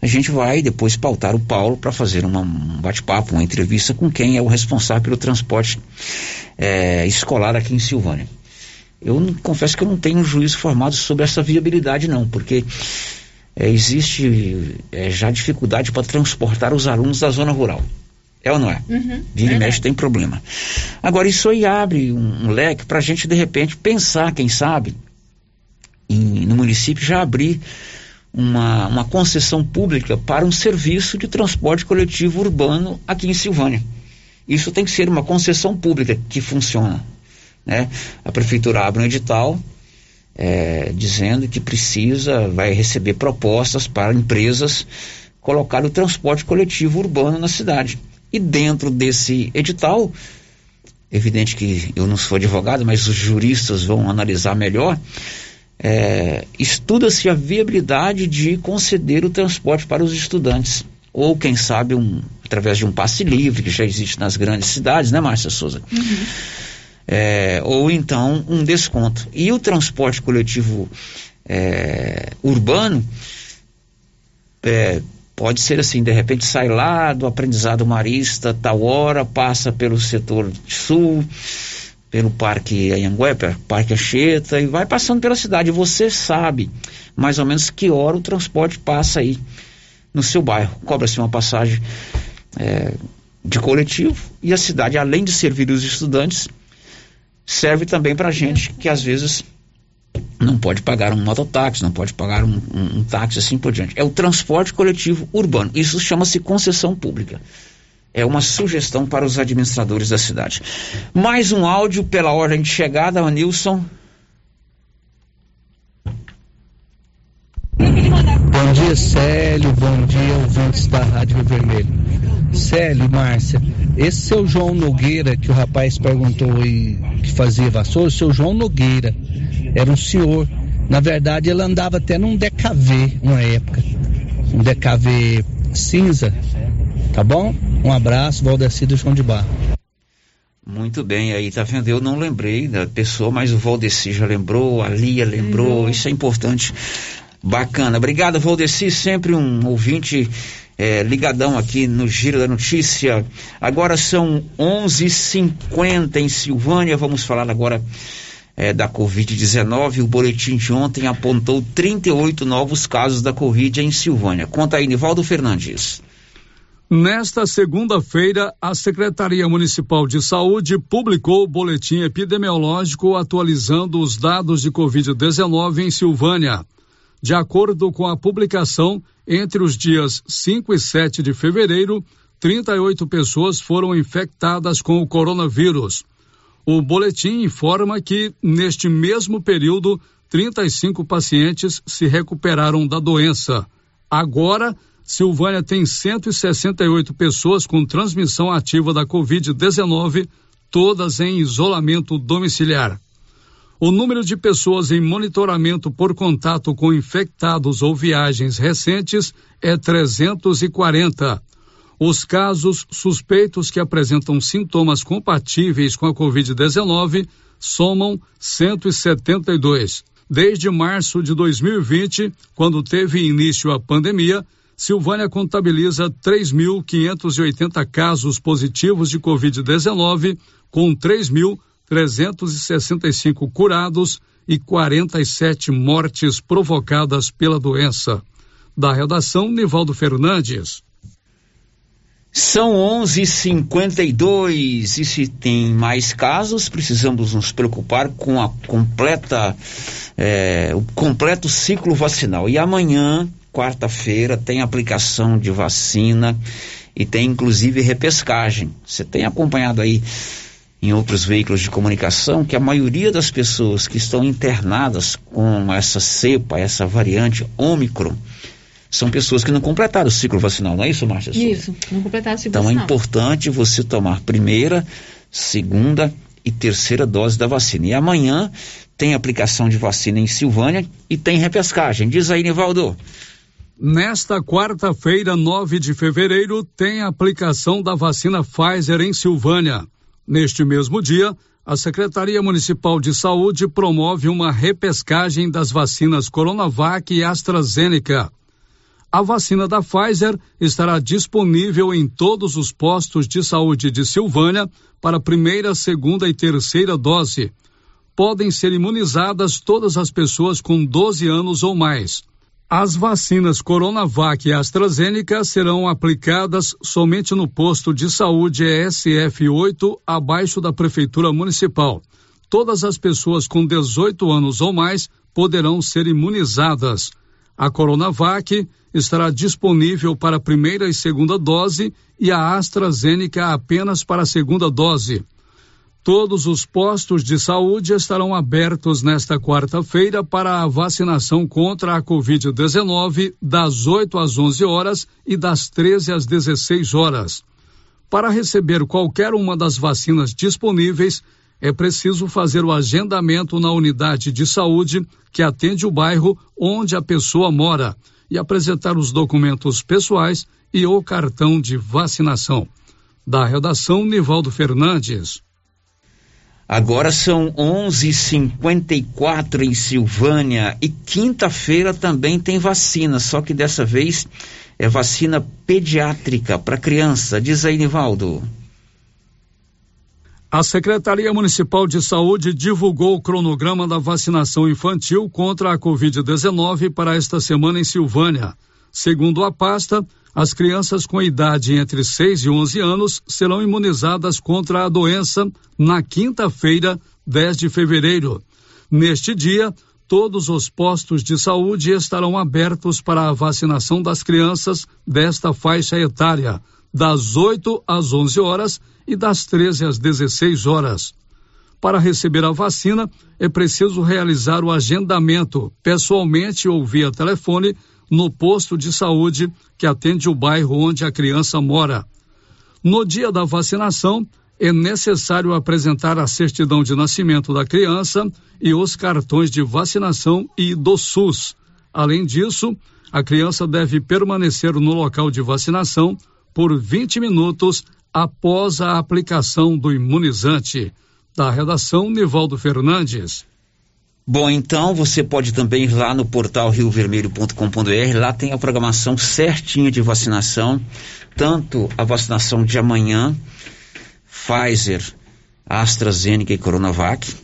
a gente vai depois pautar o Paulo para fazer uma, um bate-papo, uma entrevista com quem é o responsável pelo transporte é, escolar aqui em Silvânia. Eu não, confesso que eu não tenho um juízo formado sobre essa viabilidade, não, porque é, existe é, já dificuldade para transportar os alunos da zona rural. É ou não é? Uhum, Vira e mexe tem problema. Agora, isso aí abre um, um leque para a gente, de repente, pensar, quem sabe, em, no município já abrir uma, uma concessão pública para um serviço de transporte coletivo urbano aqui em Silvânia. Isso tem que ser uma concessão pública que funciona. Né? A prefeitura abre um edital é, dizendo que precisa, vai receber propostas para empresas colocar o transporte coletivo urbano na cidade. E dentro desse edital, evidente que eu não sou advogado, mas os juristas vão analisar melhor, é, estuda-se a viabilidade de conceder o transporte para os estudantes. Ou, quem sabe, um, através de um passe livre, que já existe nas grandes cidades, né, Márcia Souza? Uhum. É, ou então um desconto. E o transporte coletivo é, urbano é, pode ser assim, de repente sai lá do aprendizado marista, tal hora, passa pelo setor sul, pelo Parque Anhanguera, Parque Anchieta, e vai passando pela cidade. Você sabe mais ou menos que hora o transporte passa aí no seu bairro. Cobra-se uma passagem é, de coletivo e a cidade, além de servir os estudantes, serve também para gente que às vezes não pode pagar um mototáxi, não pode pagar um, um, um táxi assim por diante. É o transporte coletivo urbano. Isso chama-se concessão pública. É uma sugestão para os administradores da cidade. Mais um áudio pela ordem de chegada, Nilson. Bom dia, Célio. Bom dia, ouvintes da Rádio Vermelho. Célio, Márcia, esse seu João Nogueira que o rapaz perguntou aí que fazia vassoura, o seu João Nogueira era um senhor. Na verdade, ele andava até num DKV uma época. Um DKV cinza. Tá bom? Um abraço, Valdeci do João de Barro. Muito bem, aí tá vendo? Eu não lembrei da pessoa, mas o Valdeci já lembrou, a Lia lembrou, isso é importante. Bacana. Obrigado, Valdeci, sempre um ouvinte é, ligadão aqui no Giro da Notícia. Agora são 11:50 em Silvânia. Vamos falar agora é, da Covid-19. O boletim de ontem apontou 38 novos casos da Covid em Silvânia. Conta aí, Nivaldo Fernandes. Nesta segunda-feira, a Secretaria Municipal de Saúde publicou o boletim epidemiológico atualizando os dados de Covid-19 em Silvânia. De acordo com a publicação, entre os dias 5 e 7 de fevereiro, 38 pessoas foram infectadas com o coronavírus. O boletim informa que, neste mesmo período, 35 pacientes se recuperaram da doença. Agora, Silvânia tem 168 pessoas com transmissão ativa da Covid-19, todas em isolamento domiciliar. O número de pessoas em monitoramento por contato com infectados ou viagens recentes é 340. Os casos suspeitos que apresentam sintomas compatíveis com a Covid-19 somam 172. Desde março de 2020, quando teve início a pandemia, Silvânia contabiliza 3.580 casos positivos de Covid-19, com 3.000 365 curados e 47 mortes provocadas pela doença. Da redação, Nivaldo Fernandes. São 11:52 e se tem mais casos, precisamos nos preocupar com a completa, é, o completo ciclo vacinal. E amanhã, quarta-feira, tem aplicação de vacina e tem inclusive repescagem. Você tem acompanhado aí em outros veículos de comunicação que a maioria das pessoas que estão internadas com essa cepa, essa variante Ômicron, são pessoas que não completaram o ciclo vacinal, não é isso, Márcia? Isso, não completaram o ciclo então, vacinal. Então é importante você tomar primeira, segunda e terceira dose da vacina. E amanhã tem aplicação de vacina em Silvânia e tem repescagem. Diz aí, Nivaldo. Nesta quarta-feira, 9 de fevereiro, tem aplicação da vacina Pfizer em Silvânia. Neste mesmo dia, a Secretaria Municipal de Saúde promove uma repescagem das vacinas Coronavac e AstraZeneca. A vacina da Pfizer estará disponível em todos os postos de saúde de Silvânia para primeira, segunda e terceira dose. podem ser imunizadas todas as pessoas com 12 anos ou mais. As vacinas Coronavac e AstraZeneca serão aplicadas somente no posto de saúde SF8 abaixo da Prefeitura Municipal. Todas as pessoas com 18 anos ou mais poderão ser imunizadas. A Coronavac estará disponível para a primeira e segunda dose e a AstraZeneca apenas para a segunda dose. Todos os postos de saúde estarão abertos nesta quarta-feira para a vacinação contra a Covid-19, das 8 às 11 horas e das 13 às 16 horas. Para receber qualquer uma das vacinas disponíveis, é preciso fazer o agendamento na unidade de saúde que atende o bairro onde a pessoa mora e apresentar os documentos pessoais e o cartão de vacinação. Da redação, Nivaldo Fernandes. Agora são 11:54 em Silvânia e quinta-feira também tem vacina, só que dessa vez é vacina pediátrica para criança. Diz aí, Nivaldo. A Secretaria Municipal de Saúde divulgou o cronograma da vacinação infantil contra a Covid-19 para esta semana em Silvânia. Segundo a pasta, as crianças com idade entre 6 e 11 anos serão imunizadas contra a doença na quinta-feira, 10 de fevereiro. Neste dia, todos os postos de saúde estarão abertos para a vacinação das crianças desta faixa etária, das 8 às 11 horas e das 13 às 16 horas. Para receber a vacina, é preciso realizar o agendamento pessoalmente ou via telefone no posto de saúde que atende o bairro onde a criança mora. No dia da vacinação, é necessário apresentar a certidão de nascimento da criança e os cartões de vacinação e do SUS. Além disso, a criança deve permanecer no local de vacinação por 20 minutos após a aplicação do imunizante. Da redação, Nivaldo Fernandes. Bom, então você pode também ir lá no portal riovermelho.com.br, lá tem a programação certinha de vacinação, tanto a vacinação de amanhã, Pfizer, AstraZeneca e Coronavac,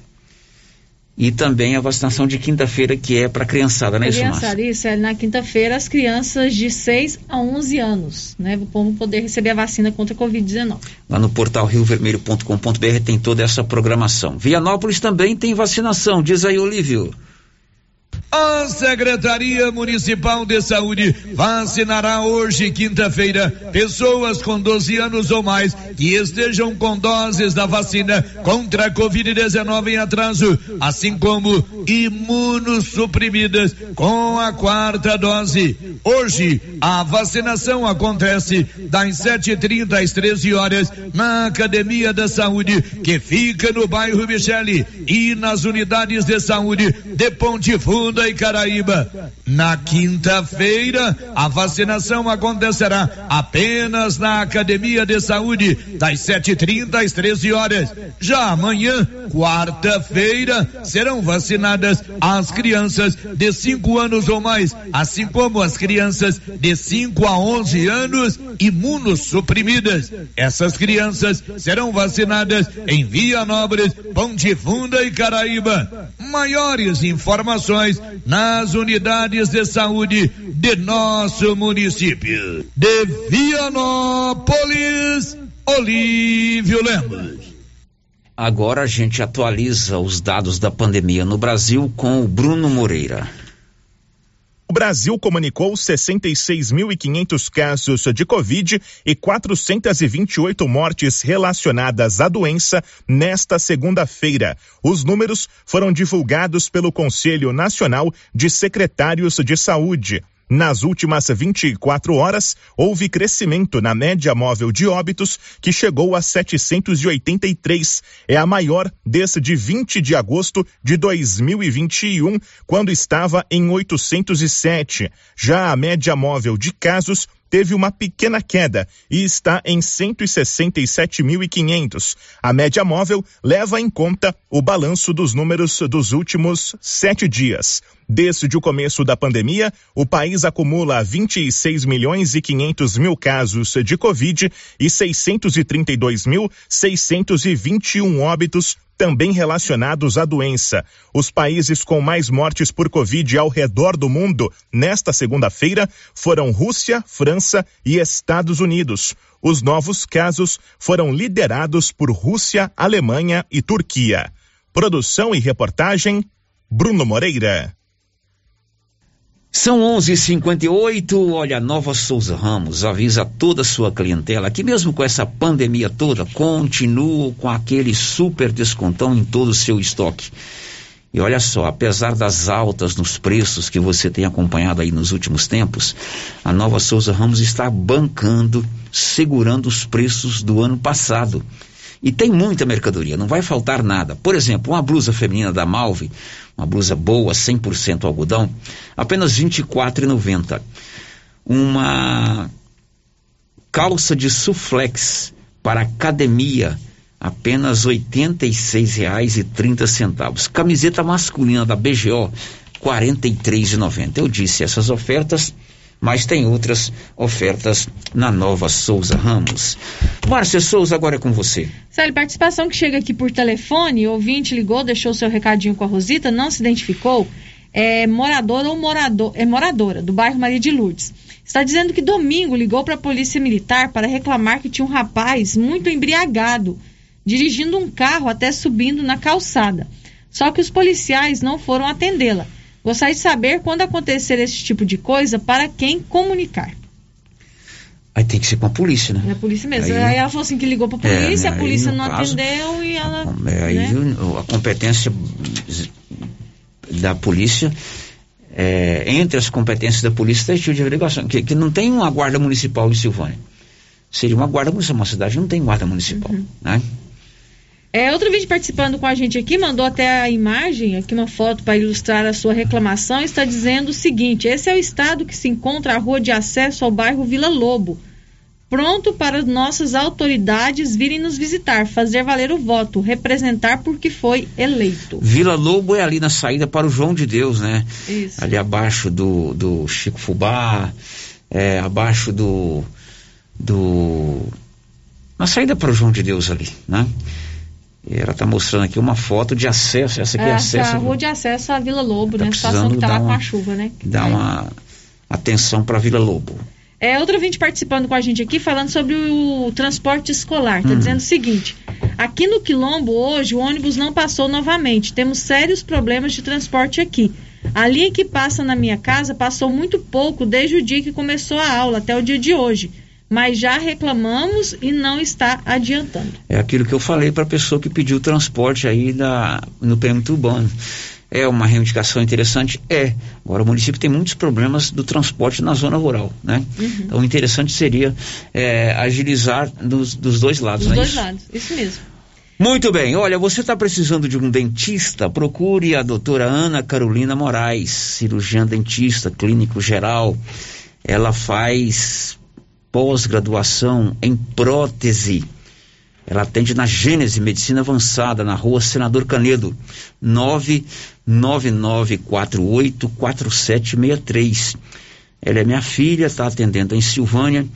e também a vacinação de quinta-feira, que é para a criançada, né, Criançada, isso, é na quinta-feira as crianças de 6 a 11 anos, né, vão poder receber a vacina contra a Covid-19. Lá no portal riovermelho.com.br tem toda essa programação. Vianópolis também tem vacinação, diz aí, Olívio. A Secretaria Municipal de Saúde vacinará hoje, quinta-feira, pessoas com 12 anos ou mais que estejam com doses da vacina contra a Covid-19 em atraso, assim como imunossuprimidas com a quarta dose. Hoje, a vacinação acontece das 7h30 às 13 horas na Academia da Saúde, que fica no bairro Michele, e nas unidades de saúde de Ponte Funda e Caraíba. Na quinta-feira, a vacinação acontecerá apenas na Academia de Saúde, das 7h30 às 13 horas. Já amanhã, quarta-feira, serão vacinadas as crianças de 5 anos ou mais, assim como as crianças de 5 a 11 anos imunossuprimidas. Essas crianças serão vacinadas em Vianópolis, Ponte Funda e Caraíba. Maiores informações nas unidades de saúde de nosso município. De Vianópolis, Olívio Lemos. Agora a gente atualiza os dados da pandemia no Brasil com o Bruno Moreira. O Brasil comunicou 66.500 casos de Covid e 428 mortes relacionadas à doença nesta segunda-feira. Os números foram divulgados pelo Conselho Nacional de Secretários de Saúde. Nas últimas 24 horas, houve crescimento na média móvel de óbitos, que chegou a 783. É a maior desde 20 de agosto de 2021, quando estava em 807. Já a média móvel de casos teve uma pequena queda e está em 167.500. A média móvel leva em conta o balanço dos números dos últimos sete dias. Desde o começo da pandemia, o país acumula 26 milhões e 500 mil casos de Covid e 632.621 óbitos também relacionados à doença. Os países com mais mortes por Covid ao redor do mundo nesta segunda-feira foram Rússia, França e Estados Unidos. Os novos casos foram liderados por Rússia, Alemanha e Turquia. Produção e reportagem Bruno Moreira. São 11:58. Olha, Nova Souza Ramos avisa toda a sua clientela que mesmo com essa pandemia toda, continua com aquele super descontão em todo o seu estoque. E olha só, apesar das altas nos preços que você tem acompanhado aí nos últimos tempos, a Nova Souza Ramos está bancando, segurando os preços do ano passado. E tem muita mercadoria, não vai faltar nada. Por exemplo, uma blusa feminina da Malve, uma blusa boa, 100% algodão, apenas R$ 24,90. Uma calça de suflex para academia, apenas R$ 86,30. Camiseta masculina da BGO, R$ 43,90. Eu disse, essas ofertas mas tem outras ofertas na Nova Souza Ramos. Márcia Souza, agora é com você. Sério, participação que chega aqui por telefone, ouvinte ligou, deixou seu recadinho com a Rosita, não se identificou, é moradora ou morador, é moradora do bairro Maria de Lourdes. Está dizendo que domingo ligou para a Polícia Militar para reclamar que tinha um rapaz muito embriagado, dirigindo um carro até subindo na calçada. Só que os policiais não foram atendê-la. Gostaria de saber quando acontecer esse tipo de coisa, para quem comunicar. Aí tem que ser com a polícia, né? É a polícia mesmo. Aí, aí ela falou assim que ligou para a polícia, é, né? a polícia não caso, atendeu e ela. É, aí né? a competência da polícia, é, entre as competências da polícia, está de averiguação, que, que não tem uma guarda municipal em Silvânia. Seria uma guarda municipal, uma cidade não tem guarda municipal, uhum. né? É, outro vídeo participando com a gente aqui mandou até a imagem, aqui uma foto para ilustrar a sua reclamação, está dizendo o seguinte: esse é o estado que se encontra a rua de acesso ao bairro Vila Lobo. Pronto para nossas autoridades virem nos visitar, fazer valer o voto, representar porque foi eleito. Vila Lobo é ali na saída para o João de Deus, né? Isso. Ali abaixo do, do Chico Fubá, é, abaixo do, do. Na saída para o João de Deus ali, né? Ela está mostrando aqui uma foto de acesso. Essa aqui é, é acesso. a rua de acesso à Vila Lobo, tá né? A situação que está lá uma, com a chuva, né? Dá uma atenção para a Vila Lobo. É, outro vinte participando com a gente aqui, falando sobre o, o transporte escolar. Está hum. dizendo o seguinte: aqui no Quilombo, hoje, o ônibus não passou novamente. Temos sérios problemas de transporte aqui. A linha que passa na minha casa passou muito pouco desde o dia que começou a aula até o dia de hoje mas já reclamamos e não está adiantando. É aquilo que eu falei para a pessoa que pediu transporte aí da, no perímetro urbano. É uma reivindicação interessante? É. Agora, o município tem muitos problemas do transporte na zona rural, né? Uhum. Então, o interessante seria é, agilizar dos, dos dois lados, Dos é dois isso? lados, isso mesmo. Muito bem, olha, você está precisando de um dentista? Procure a doutora Ana Carolina Moraes, cirurgiã dentista, clínico geral. Ela faz pós-graduação em prótese. Ela atende na Gênese Medicina Avançada, na rua Senador Canedo, 999484763. Ela é minha filha, está atendendo em Silvânia.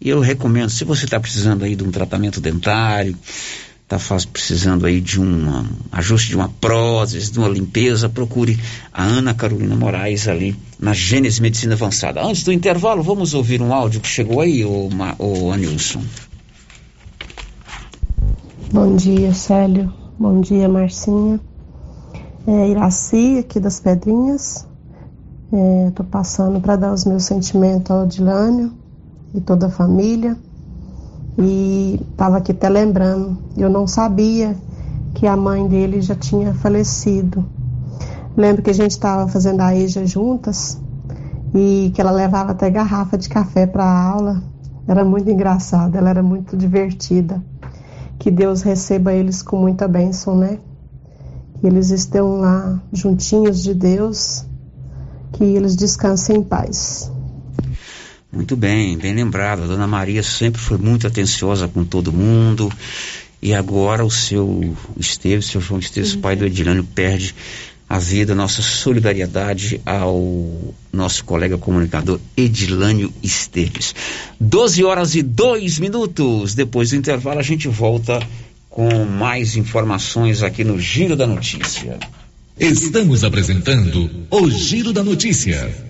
E eu recomendo, se você está precisando aí de um tratamento dentário, está precisando aí de um ajuste de uma prótese, de uma limpeza, procure a Ana Carolina Moraes ali na Gênesis Medicina Avançada. Antes do intervalo, vamos ouvir um áudio que chegou aí, o, o Anilson. Bom dia, Célio. Bom dia, Marcinha. É, Iraci, aqui das Pedrinhas. Estou é, passando para dar os meus sentimentos ao Odilânio e toda a família e estava aqui até lembrando, eu não sabia que a mãe dele já tinha falecido. Lembro que a gente estava fazendo a EJA juntas e que ela levava até garrafa de café para a aula. Era muito engraçado, ela era muito divertida. Que Deus receba eles com muita bênção, né? Que eles estejam lá juntinhos de Deus, que eles descansem em paz. Muito bem, bem lembrado. A dona Maria sempre foi muito atenciosa com todo mundo. E agora o seu Esteves, seu João Esteves, uhum. pai do Edilânio, perde a vida. Nossa solidariedade ao nosso colega comunicador Edilânio Esteves. 12 horas e 2 minutos. Depois do intervalo, a gente volta com mais informações aqui no Giro da Notícia. Estamos apresentando o Giro da Notícia.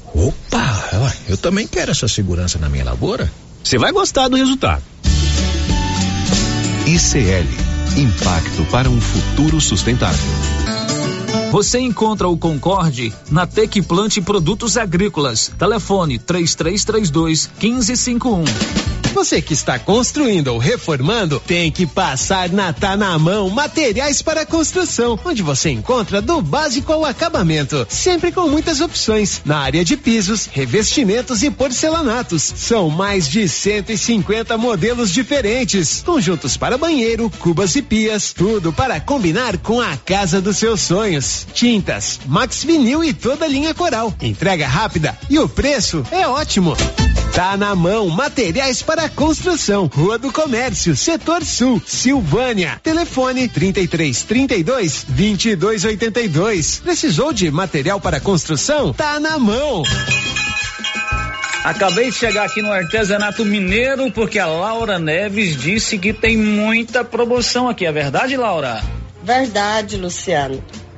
Opa, eu também quero essa segurança na minha lavoura. Você vai gostar do resultado. ICL Impacto para um futuro sustentável. Você encontra o Concorde na Tec Plante Produtos Agrícolas. Telefone 3332 1551. Você que está construindo ou reformando, tem que passar na Tá na Mão Materiais para Construção, onde você encontra do básico ao acabamento, sempre com muitas opções na área de pisos, revestimentos e porcelanatos. São mais de 150 modelos diferentes, conjuntos para banheiro, cubas e pias, tudo para combinar com a casa dos seus sonhos. Tintas, Max Vinil e toda a linha Coral. Entrega rápida e o preço é ótimo. Tá na mão, materiais para construção, Rua do Comércio, Setor Sul, Silvânia. Telefone 33 32 22 82. Precisou de material para construção? Tá na mão. Acabei de chegar aqui no artesanato mineiro porque a Laura Neves disse que tem muita promoção aqui. É verdade, Laura? Verdade, Luciano.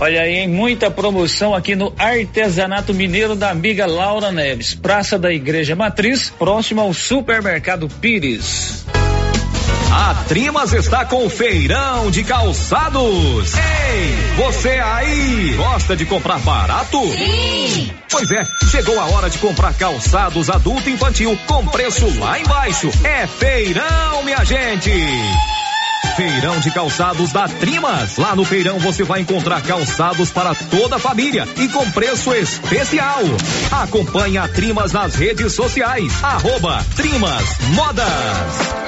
Olha aí, hein? muita promoção aqui no Artesanato Mineiro da amiga Laura Neves, Praça da Igreja Matriz, próximo ao Supermercado Pires. A Trimas está com feirão de calçados. Ei, você aí, gosta de comprar barato? Sim. Pois é, chegou a hora de comprar calçados adulto e infantil com preço lá embaixo. É feirão, minha gente. Feirão de calçados da Trimas. Lá no feirão você vai encontrar calçados para toda a família e com preço especial. Acompanhe a Trimas nas redes sociais. Arroba Trimas Modas.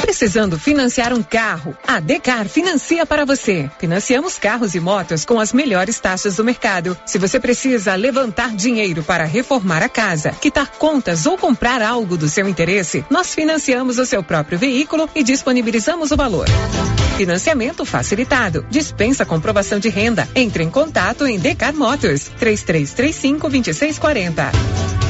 Precisando financiar um carro? A Decar financia para você. Financiamos carros e motos com as melhores taxas do mercado. Se você precisa levantar dinheiro para reformar a casa, quitar contas ou comprar algo do seu interesse, nós financiamos o seu próprio veículo e disponibilizamos o valor. Financiamento facilitado. Dispensa comprovação de renda. Entre em contato em Decar Motors 3335 2640.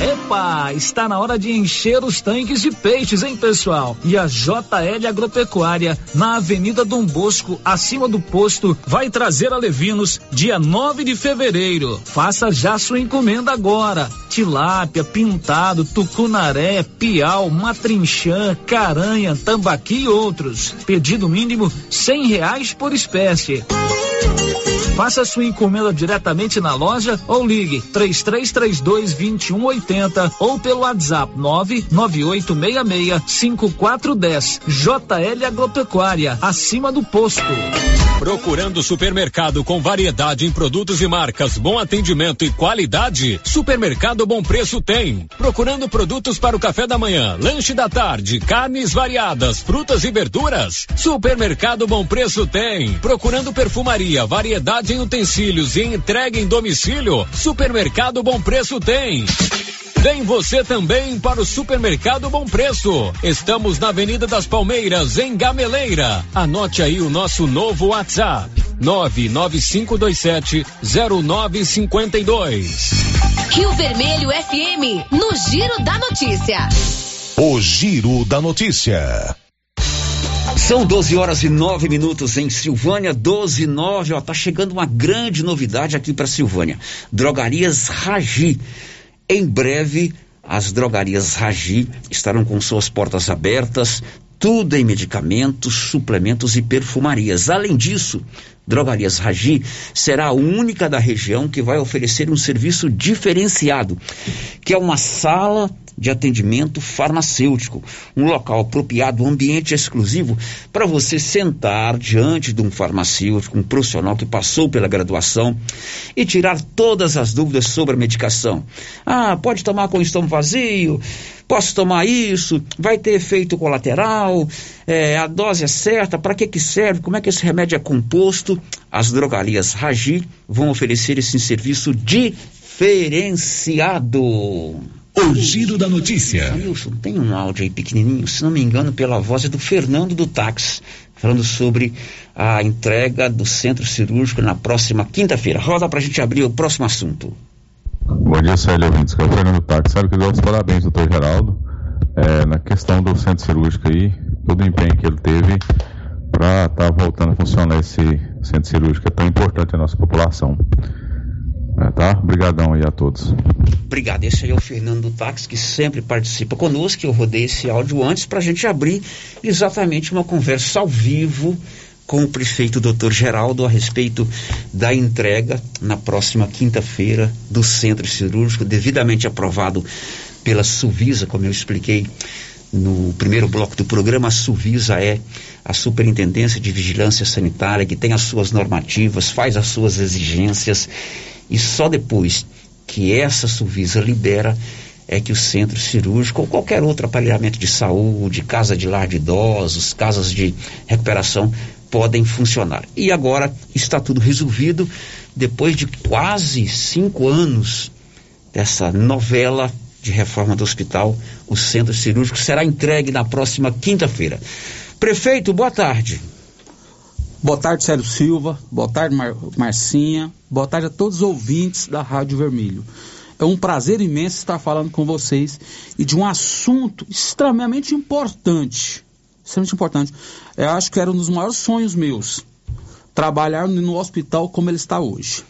Epa, está na hora de encher os tanques de peixes, hein, pessoal? E a JL Agropecuária, na Avenida Dom Bosco, acima do posto, vai trazer a Levinos dia 9 de fevereiro. Faça já sua encomenda agora. Tilápia, pintado, tucunaré, piau, matrinchã, caranha, tambaqui e outros. Pedido mínimo cem reais por espécie. Faça sua encomenda diretamente na loja ou ligue 3332 2180 ou pelo WhatsApp 99866 5410. JL Agropecuária, acima do posto. Procurando supermercado com variedade em produtos e marcas, bom atendimento e qualidade? Supermercado Bom Preço tem. Procurando produtos para o café da manhã, lanche da tarde, carnes variadas, frutas e verduras? Supermercado Bom Preço tem. Procurando perfumaria, variedade em utensílios e entrega em domicílio? Supermercado Bom Preço tem. Vem você também para o Supermercado Bom Preço. Estamos na Avenida das Palmeiras, em Gameleira. Anote aí o nosso novo WhatsApp: 99527 0952. Rio Vermelho FM, no Giro da Notícia. O Giro da Notícia. São 12 horas e 9 minutos em Silvânia, 12 e 9. Ó, tá chegando uma grande novidade aqui para Silvânia. Drogarias Ragi. Em breve, as drogarias Ragi estarão com suas portas abertas, tudo em medicamentos, suplementos e perfumarias. Além disso, Drogarias Ragi será a única da região que vai oferecer um serviço diferenciado, que é uma sala de atendimento farmacêutico, um local apropriado, um ambiente exclusivo para você sentar diante de um farmacêutico, um profissional que passou pela graduação e tirar todas as dúvidas sobre a medicação. Ah, pode tomar com o estômago vazio? Posso tomar isso? Vai ter efeito colateral? É, a dose é certa? Para que que serve? Como é que esse remédio é composto? As drogarias Ragi vão oferecer esse serviço diferenciado. O Giro da Notícia. Wilson, tem um áudio aí pequenininho, se não me engano, pela voz é do Fernando do Táxi, falando sobre a entrega do centro cirúrgico na próxima quinta-feira. Roda pra gente abrir o próximo assunto. Bom dia, Célio ouvintes, que é o Fernando Táxi. Sabe que dou os parabéns, doutor Geraldo, é, na questão do centro cirúrgico aí, todo o empenho que ele teve para estar tá voltando a funcionar esse centro cirúrgico é tão importante à nossa população. É, tá? Obrigadão aí a todos. Obrigado. Esse aí é o Fernando do Táxi, que sempre participa conosco. Eu rodei esse áudio antes para a gente abrir exatamente uma conversa ao vivo com o prefeito Dr. Geraldo a respeito da entrega na próxima quinta-feira do centro cirúrgico, devidamente aprovado pela Suvisa, como eu expliquei no primeiro bloco do programa. A Suvisa é a Superintendência de Vigilância Sanitária, que tem as suas normativas, faz as suas exigências e só depois que essa Suvisa libera é que o centro cirúrgico ou qualquer outro aparelhamento de saúde, casa de lar de idosos, casas de recuperação podem funcionar. E agora está tudo resolvido depois de quase cinco anos dessa novela de reforma do hospital. O centro cirúrgico será entregue na próxima quinta-feira. Prefeito, boa tarde. Boa tarde, Célio Silva. Boa tarde, Mar Marcinha. Boa tarde a todos os ouvintes da Rádio Vermelho. É um prazer imenso estar falando com vocês e de um assunto extremamente importante. Extremamente importante. Eu acho que era um dos maiores sonhos meus. Trabalhar no hospital como ele está hoje.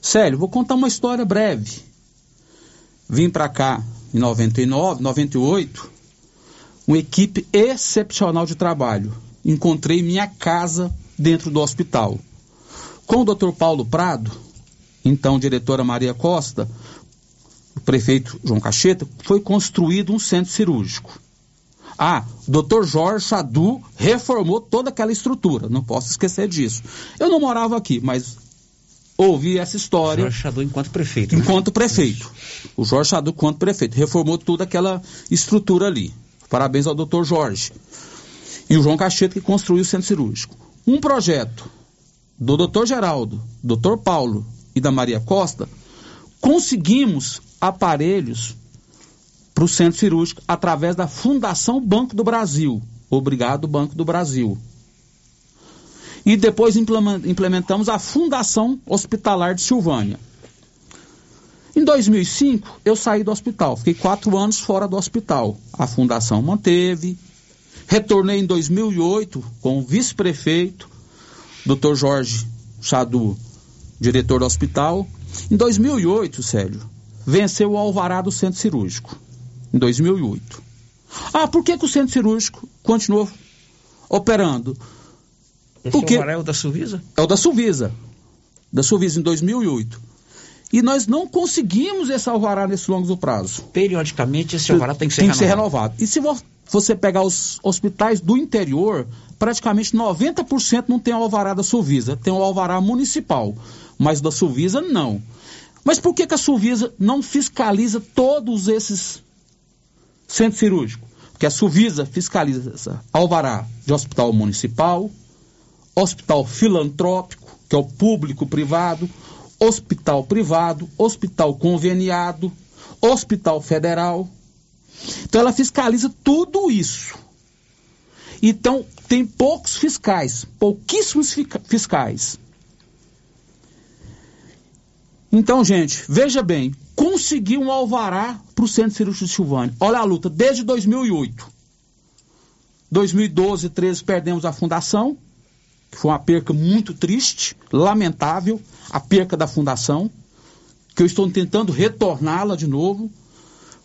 Célio, vou contar uma história breve. Vim para cá em 99, 98, uma equipe excepcional de trabalho. Encontrei minha casa dentro do hospital. Com o Dr. Paulo Prado, então diretora Maria Costa, o prefeito João Cacheta, foi construído um centro cirúrgico. Ah, o Dr. Jorge Chadu reformou toda aquela estrutura, não posso esquecer disso. Eu não morava aqui, mas ouvi essa história. Jorge Chadu enquanto prefeito. Né? Enquanto prefeito. O Jorge Chadu enquanto prefeito. Reformou toda aquela estrutura ali. Parabéns ao Dr. Jorge. E o João Cacheta que construiu o centro cirúrgico. Um projeto do Dr. Geraldo, Dr. Paulo e da Maria Costa, conseguimos aparelhos para o centro cirúrgico através da Fundação Banco do Brasil. Obrigado, Banco do Brasil. E depois implementamos a Fundação Hospitalar de Silvânia. Em 2005, eu saí do hospital, fiquei quatro anos fora do hospital. A fundação manteve. Retornei em 2008 com o vice-prefeito, Dr. Jorge Chadu, diretor do hospital. Em 2008, Célio, venceu o alvará do centro cirúrgico. Em 2008. Ah, por que, que o centro cirúrgico continuou operando? Esse Porque alvará é o da Suvisa? É o da Suvisa. Da Suvisa em 2008. E nós não conseguimos esse alvará nesse longo prazo. Periodicamente esse alvará tem que ser tem que ser renovado. E se você pegar os hospitais do interior, praticamente 90% não tem o alvará da Suvisa, tem o alvará municipal, mas da Suvisa não. Mas por que, que a Suvisa não fiscaliza todos esses centros cirúrgicos? Porque a Suvisa fiscaliza alvará de hospital municipal, hospital filantrópico, que é o público-privado, hospital privado, hospital conveniado, hospital federal. Então ela fiscaliza tudo isso. Então tem poucos fiscais, pouquíssimos fiscais. Então, gente, veja bem, conseguiu um alvará para o Centro Cirúrgico de Silvânia. Olha a luta, desde 2008. 2012, 13, perdemos a fundação, foi uma perca muito triste, lamentável, a perca da fundação, que eu estou tentando retorná-la de novo,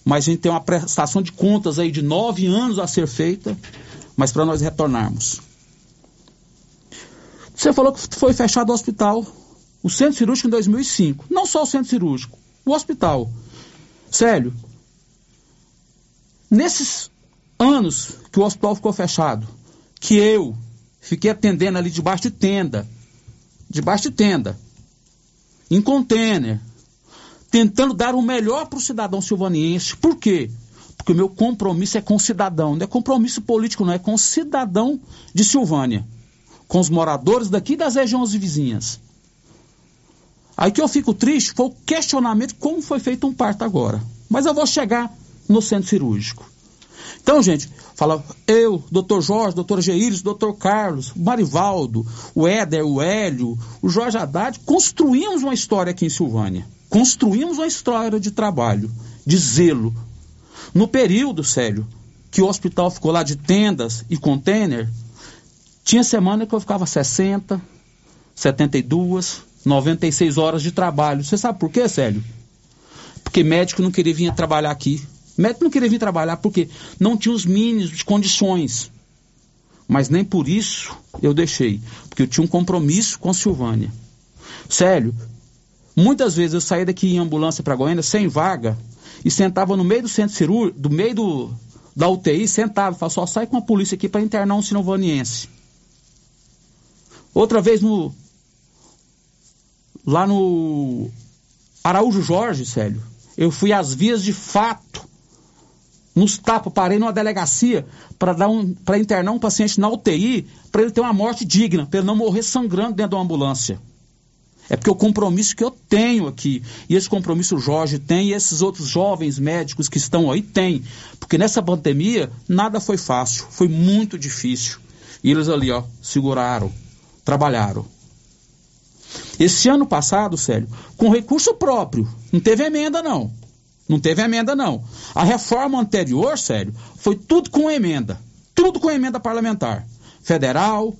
mas a gente tem uma prestação de contas aí de nove anos a ser feita, mas para nós retornarmos. Você falou que foi fechado o hospital, o centro cirúrgico em 2005. Não só o centro cirúrgico, o hospital. Sério, nesses anos que o hospital ficou fechado, que eu fiquei atendendo ali debaixo de tenda, debaixo de tenda, em container, tentando dar o melhor para o cidadão silvaniense. Por quê? Porque o meu compromisso é com o cidadão, não é compromisso político, não, é com o cidadão de Silvânia, com os moradores daqui das regiões vizinhas. Aí que eu fico triste foi o questionamento como foi feito um parto agora. Mas eu vou chegar no centro cirúrgico. Então, gente, fala eu, doutor Jorge, doutor Geiros, doutor Carlos, Marivaldo, o Éder, o Hélio, o Jorge Haddad, construímos uma história aqui em Silvânia. Construímos uma história de trabalho, de zelo. No período, sério, que o hospital ficou lá de tendas e container, tinha semana que eu ficava 60, 72, 96 horas de trabalho. Você sabe por quê, Célio? Porque médico não queria vir trabalhar aqui. Médico não queria vir trabalhar porque não tinha os mínimos de condições. Mas nem por isso eu deixei. Porque eu tinha um compromisso com a Silvânia. Célio, muitas vezes eu saía daqui em ambulância para Goiânia sem vaga e sentava no meio do centro cirúrgico, do meio do, da UTI, sentava falava, só sai com a polícia aqui para internar um sinovaniense. Outra vez no lá no Araújo Jorge, Célio, eu fui às vias de fato nos tapas, parei numa delegacia para um, para internar um paciente na UTI, para ele ter uma morte digna, para ele não morrer sangrando dentro de uma ambulância. É porque o compromisso que eu tenho aqui, e esse compromisso o Jorge tem, e esses outros jovens médicos que estão aí têm. Porque nessa pandemia, nada foi fácil, foi muito difícil. E eles ali, ó, seguraram, trabalharam. Esse ano passado, Célio, com recurso próprio, não teve emenda não. Não teve emenda, não. A reforma anterior, sério, foi tudo com emenda. Tudo com emenda parlamentar. Federal,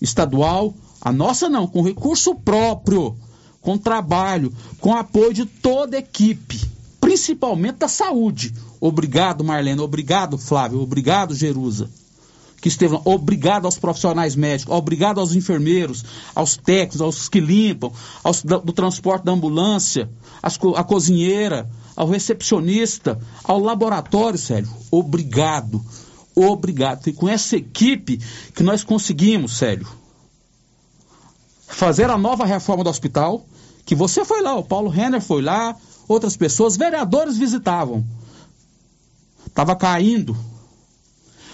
estadual. A nossa não, com recurso próprio, com trabalho, com apoio de toda a equipe, principalmente da saúde. Obrigado, Marlene. Obrigado, Flávio. Obrigado, Jerusa. Que esteve Obrigado aos profissionais médicos, obrigado aos enfermeiros, aos técnicos, aos que limpam, aos do, transporte da ambulância, a cozinheira, ao recepcionista, ao laboratório, Sérgio. Obrigado. Obrigado. Foi com essa equipe que nós conseguimos, Sérgio, fazer a nova reforma do hospital, que você foi lá, o Paulo Renner foi lá, outras pessoas, vereadores visitavam. Estava caindo.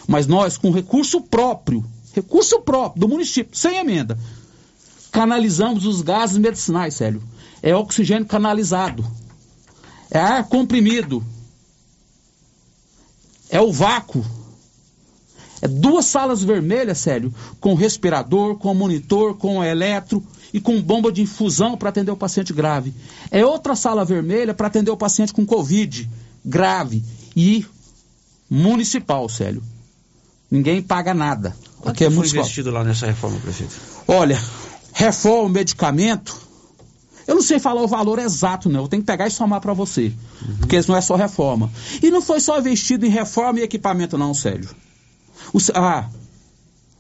Mas nós, com recurso próprio, recurso próprio do município, sem emenda, canalizamos os gases medicinais, Célio. É oxigênio canalizado é ar comprimido, é o vácuo, É duas salas vermelhas, sério, com respirador, com monitor, com eletro e com bomba de infusão para atender o paciente grave. É outra sala vermelha para atender o paciente com Covid grave e municipal, sério. Ninguém paga nada. Quanto Aqui é foi municipal. investido lá nessa reforma, prefeito? Olha, reforma, medicamento. Eu não sei falar o valor exato, não. Eu tenho que pegar e somar para você. Porque isso não é só reforma. E não foi só investido em reforma e equipamento, não, Célio. O, ah,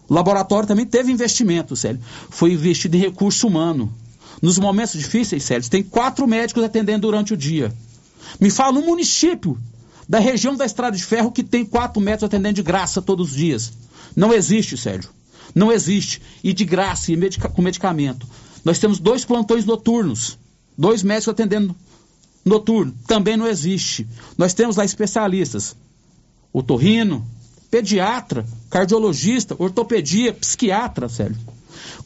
o laboratório também teve investimento, Célio. Foi investido em recurso humano. Nos momentos difíceis, Célio, tem quatro médicos atendendo durante o dia. Me fala um município da região da Estrada de Ferro que tem quatro médicos atendendo de graça todos os dias. Não existe, Sérgio. Não existe. E de graça, e medica- com medicamento. Nós temos dois plantões noturnos. Dois médicos atendendo noturno. Também não existe. Nós temos lá especialistas. Otorrino, pediatra, cardiologista, ortopedia, psiquiatra, Sérgio.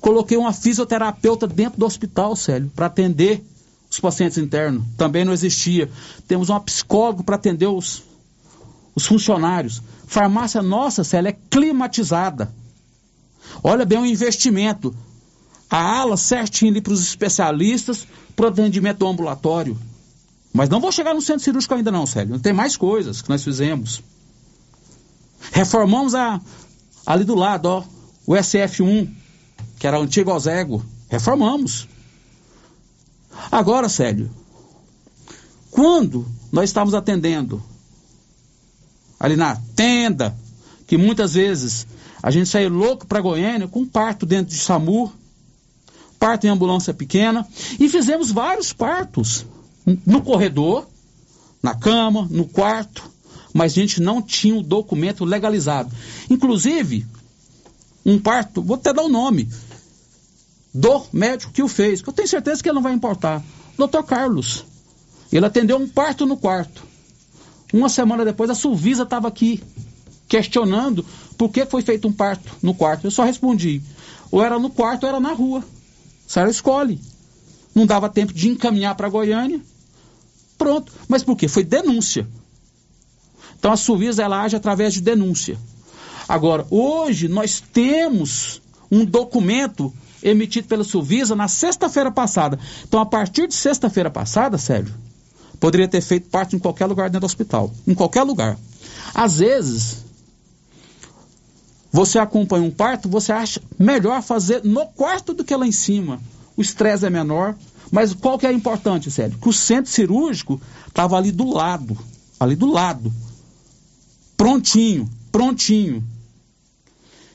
Coloquei uma fisioterapeuta dentro do hospital, Célio, para atender os pacientes internos. Também não existia. Temos uma psicóloga para atender os, os funcionários. Farmácia nossa, Célio, é climatizada. Olha bem o investimento. A ala certinho ali para os especialistas, para o atendimento do ambulatório. Mas não vou chegar no centro cirúrgico ainda não, Célio. Tem mais coisas que nós fizemos. Reformamos a, ali do lado, ó, o SF1, que era o antigo Ozego. Reformamos. Agora, Célio, quando nós estávamos atendendo ali na tenda, que muitas vezes a gente saiu louco para Goiânia com parto dentro de SAMU, parto em ambulância pequena, e fizemos vários partos no corredor, na cama, no quarto, mas a gente não tinha o documento legalizado. Inclusive, um parto, vou até dar o nome, do médico que o fez, que eu tenho certeza que ele não vai importar. Dr. Carlos. Ele atendeu um parto no quarto. Uma semana depois, a Suvisa estava aqui questionando por que foi feito um parto no quarto. Eu só respondi: ou era no quarto ou era na rua. A senhora escolhe. Não dava tempo de encaminhar para Goiânia. Pronto. Mas por quê? Foi denúncia. Então a Suvisa ela age através de denúncia. Agora, hoje nós temos um documento emitido pela Suvisa na sexta-feira passada. Então, a partir de sexta-feira passada, Sérgio, poderia ter feito parte em qualquer lugar dentro do hospital. Em qualquer lugar. Às vezes, você acompanha um parto, você acha melhor fazer no quarto do que lá em cima. O estresse é menor. Mas qual que é importante, Sérgio? Que o centro cirúrgico estava ali do lado. Ali do lado. Prontinho, prontinho.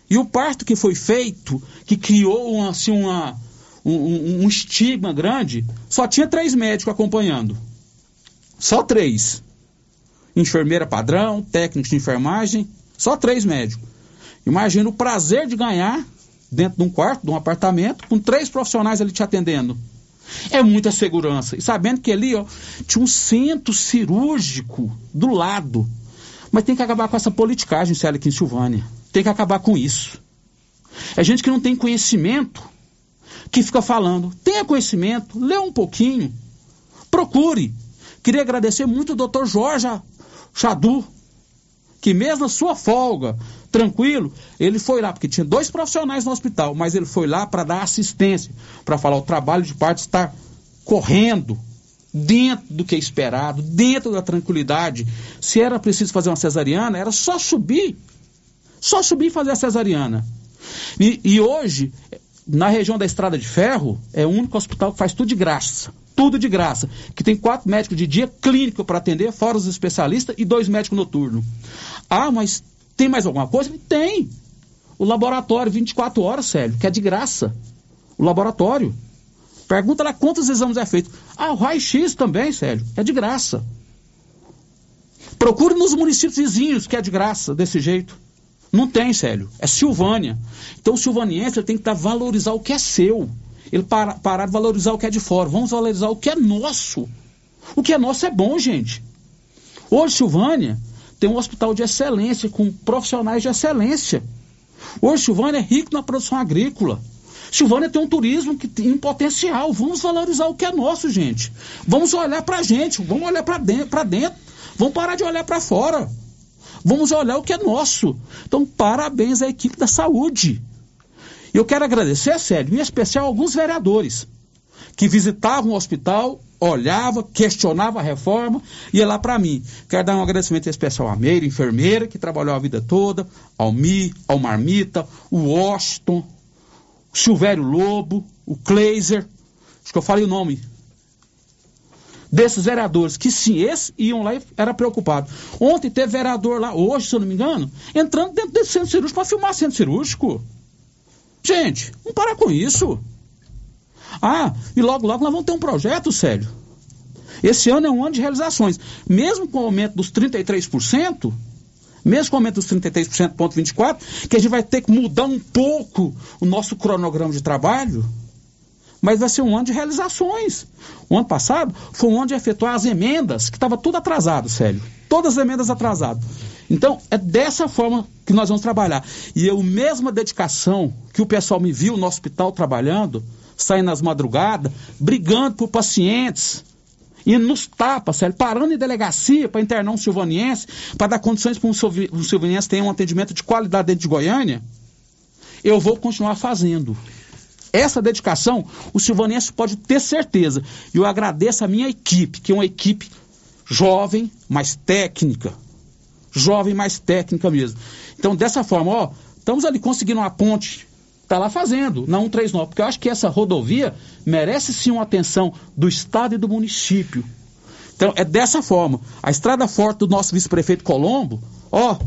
E o parto que foi feito, que criou assim, uma, um, um estigma grande, só tinha três médicos acompanhando. Só três. Enfermeira padrão, técnico de enfermagem, só três médicos. Imagina o prazer de ganhar dentro de um quarto, de um apartamento, com três profissionais ali te atendendo. É muita segurança. E sabendo que ali ó, tinha um centro cirúrgico do lado. Mas tem que acabar com essa politicagem, Célia, Silvânia. Tem que acabar com isso. É gente que não tem conhecimento, que fica falando. Tenha conhecimento, lê um pouquinho, procure. Queria agradecer muito o doutor Jorge Chadu, que mesmo na sua folga, tranquilo, ele foi lá, porque tinha dois profissionais no hospital, mas ele foi lá para dar assistência, para falar o trabalho de parto está correndo dentro do que é esperado, dentro da tranquilidade. Se era preciso fazer uma cesariana, era só subir, só subir e fazer a cesariana. E, e hoje, na região da Estrada de Ferro, é o único hospital que faz tudo de graça. Tudo de graça. Que tem quatro médicos de dia clínico para atender, fora os especialistas, e dois médicos noturnos. Ah, mas tem mais alguma coisa? Tem. O laboratório, 24 horas, Célio, que é de graça. O laboratório. Pergunta lá quantos exames é feito. Ah, o raio-x também, Sérgio, é de graça. Procure nos municípios vizinhos, que é de graça, desse jeito. Não tem, Célio. É Silvânia. Então o silvaniense tem que tá, valorizar o que é seu. Ele para, parar de valorizar o que é de fora. Vamos valorizar o que é nosso. O que é nosso é bom, gente. Hoje, Silvânia tem um hospital de excelência, com profissionais de excelência. Hoje, Silvânia é rico na produção agrícola. Silvânia tem um turismo que tem potencial. Vamos valorizar o que é nosso, gente. Vamos olhar para gente, vamos olhar para dentro, dentro. Vamos parar de olhar para fora. Vamos olhar o que é nosso. Então, parabéns à equipe da saúde. Eu quero agradecer, sério, em especial alguns vereadores que visitavam o hospital, olhava, questionava a reforma, ia lá para mim. Quero dar um agradecimento especial à Meira, enfermeira, que trabalhou a vida toda, ao Mi, ao Marmita, o Washington, Silvério Lobo, o Kleiser, acho que eu falei o nome desses vereadores, que sim, esses iam lá e era preocupado. Ontem teve vereador lá, hoje, se eu não me engano, entrando dentro desse centro cirúrgico para filmar centro cirúrgico. Gente, vamos parar com isso. Ah, e logo, logo nós vamos ter um projeto, sério. Esse ano é um ano de realizações. Mesmo com o aumento dos 33%, mesmo com o aumento dos 33%, ponto 24, que a gente vai ter que mudar um pouco o nosso cronograma de trabalho, mas vai ser um ano de realizações. O ano passado foi um ano de efetuar as emendas, que estava tudo atrasado, sério. Todas as emendas atrasadas. Então, é dessa forma que nós vamos trabalhar. E eu, mesma dedicação que o pessoal me viu no hospital trabalhando, saindo nas madrugadas, brigando por pacientes, indo nos tapas, sério, parando em delegacia para internar um silvaniense, para dar condições para um silvaniense ter um atendimento de qualidade dentro de Goiânia, eu vou continuar fazendo. Essa dedicação, o silvanense pode ter certeza. E eu agradeço a minha equipe, que é uma equipe jovem, mais técnica. Jovem, mais técnica mesmo. Então, dessa forma, ó, estamos ali conseguindo uma ponte está lá fazendo, na 139, porque eu acho que essa rodovia merece sim uma atenção do Estado e do município. Então, é dessa forma. A estrada forte do nosso vice-prefeito Colombo, ó,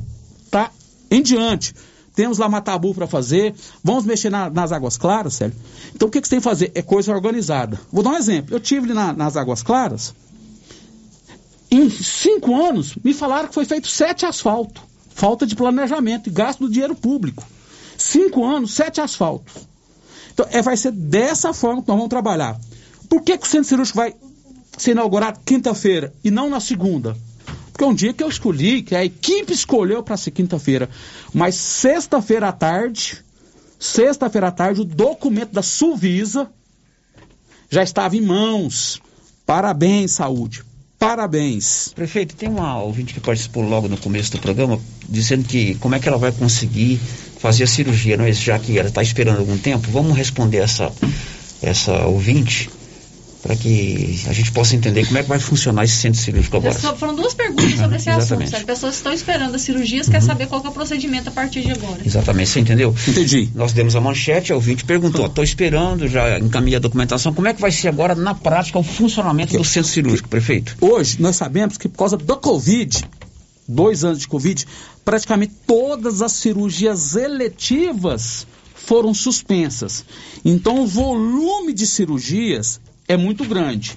tá em diante. Temos lá Matabu para fazer, vamos mexer na, nas Águas Claras, sério. Então, o que, que você tem que fazer? É coisa organizada. Vou dar um exemplo. Eu tive na, nas Águas Claras, em cinco anos, me falaram que foi feito sete asfalto. Falta de planejamento e gasto do dinheiro público. Cinco anos, sete asfaltos. Então, é, vai ser dessa forma que nós vamos trabalhar. Por que, que o centro cirúrgico vai ser inaugurado quinta-feira e não na segunda? Porque é um dia que eu escolhi, que a equipe escolheu para ser quinta-feira. Mas sexta-feira à tarde, sexta-feira à tarde, o documento da Suvisa já estava em mãos. Parabéns, saúde. Parabéns. Prefeito, tem uma ouvinte que participou logo no começo do programa, dizendo que como é que ela vai conseguir fazer a cirurgia, não é? já que ela está esperando algum tempo. Vamos responder essa, essa ouvinte para que a gente possa entender como é que vai funcionar esse centro cirúrgico agora. Foram duas perguntas sobre esse assunto. As pessoas estão esperando as cirurgias, uhum. quer saber qual é o procedimento a partir de agora. Exatamente, você entendeu? Entendi. Nós demos a manchete, a ouvinte perguntou, estou esperando, já encaminhei a documentação, como é que vai ser agora na prática o funcionamento do centro cirúrgico, prefeito? Hoje, nós sabemos que por causa do Covid, dois anos de Covid, praticamente todas as cirurgias eletivas foram suspensas. Então, o volume de cirurgias é muito grande.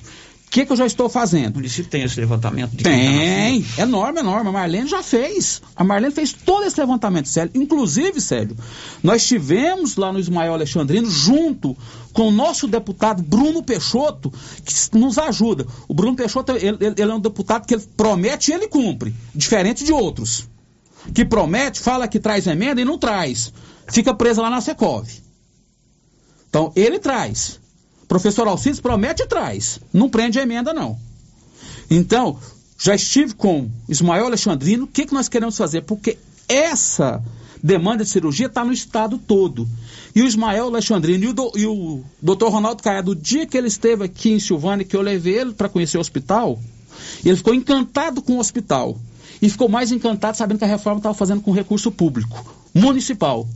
O que, que eu já estou fazendo? O município tem esse levantamento? Tem, tá enorme, enorme. A Marlene já fez. A Marlene fez todo esse levantamento, sério. Inclusive, sério, nós tivemos lá no Ismael Alexandrino, junto com o nosso deputado Bruno Peixoto, que nos ajuda. O Bruno Peixoto, ele, ele é um deputado que ele promete e ele cumpre, diferente de outros. Que promete, fala que traz emenda e não traz. Fica preso lá na Secov. Então, ele traz. Professor Alcides promete e traz. Não prende a emenda, não. Então, já estive com Ismael Alexandrino. O que, que nós queremos fazer? Porque essa demanda de cirurgia está no estado todo. E o Ismael Alexandrino e o, do, e o doutor Ronaldo Caiado, do dia que ele esteve aqui em Silvânia, que eu levei ele para conhecer o hospital, ele ficou encantado com o hospital. E ficou mais encantado sabendo que a reforma estava fazendo com recurso público, municipal.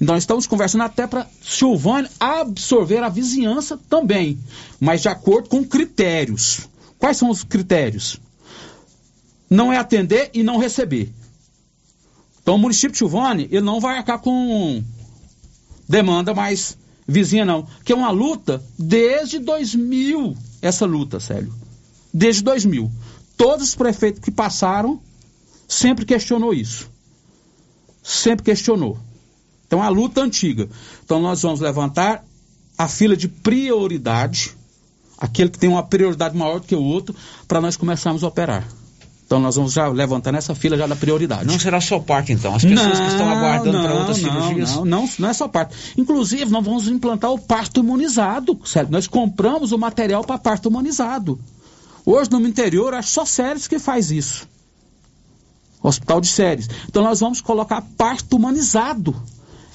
Então, nós estamos conversando até para Silvânia absorver a vizinhança também, mas de acordo com critérios. Quais são os critérios? Não é atender e não receber. Então, o município de Silvânia, ele não vai arcar com demanda mais vizinha, não. Que é uma luta desde 2000, essa luta, sério. Desde 2000. Todos os prefeitos que passaram sempre questionou isso. Sempre questionou. Então, a luta antiga. Então, nós vamos levantar a fila de prioridade, aquele que tem uma prioridade maior do que o outro, para nós começarmos a operar. Então nós vamos já levantar nessa fila já da prioridade. Não será só parte, então. As pessoas não, que estão aguardando para outras não, cirurgias. Não, não, não é só parte. Inclusive, nós vamos implantar o parto imunizado. Certo? Nós compramos o material para parto imunizado. Hoje no interior, acho só Séries que faz isso. Hospital de séries. Então nós vamos colocar parto humanizado.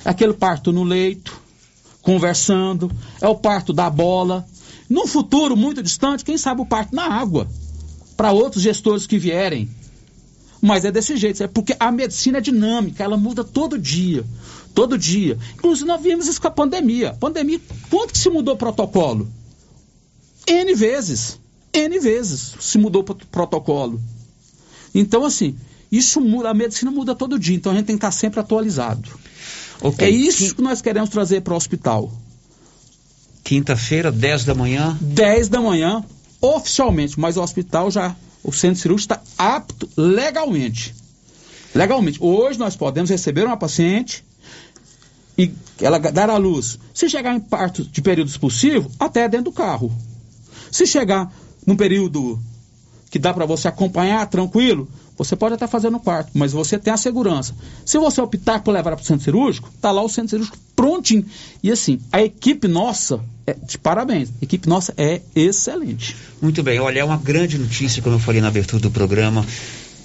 Aquele parto no leito, conversando, é o parto da bola. Num futuro muito distante, quem sabe o parto na água. Para outros gestores que vierem. Mas é desse jeito, é porque a medicina é dinâmica, ela muda todo dia. Todo dia. Inclusive, nós vimos isso com a pandemia. Pandemia, quanto que se mudou o protocolo? N vezes. N vezes se mudou o protocolo. Então, assim, isso muda, a medicina muda todo dia, então a gente tem que estar sempre atualizado. Okay. É isso que nós queremos trazer para o hospital. Quinta-feira, 10 da manhã? 10 da manhã, oficialmente, mas o hospital já o centro cirúrgico está apto legalmente. Legalmente. Hoje nós podemos receber uma paciente e ela dar à luz. Se chegar em parto de período expulsivo, até dentro do carro. Se chegar num período que dá para você acompanhar tranquilo, você pode até fazer no parto, mas você tem a segurança. Se você optar por levar para o centro cirúrgico, está lá o centro cirúrgico prontinho. E assim, a equipe nossa, é, de parabéns, a equipe nossa é excelente. Muito bem, olha, é uma grande notícia, como eu falei na abertura do programa.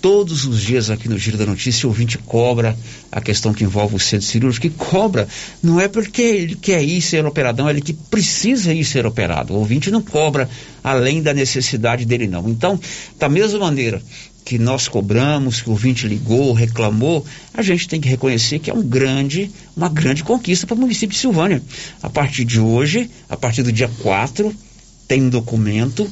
Todos os dias aqui no Giro da Notícia, o ouvinte cobra a questão que envolve o centro cirúrgico, e cobra não é porque ele quer ir ser operado, não, é ele que precisa ir ser operado. O ouvinte não cobra além da necessidade dele, não. Então, da mesma maneira que nós cobramos, que o ouvinte ligou, reclamou, a gente tem que reconhecer que é um grande, uma grande conquista para o município de Silvânia. A partir de hoje, a partir do dia 4, tem um documento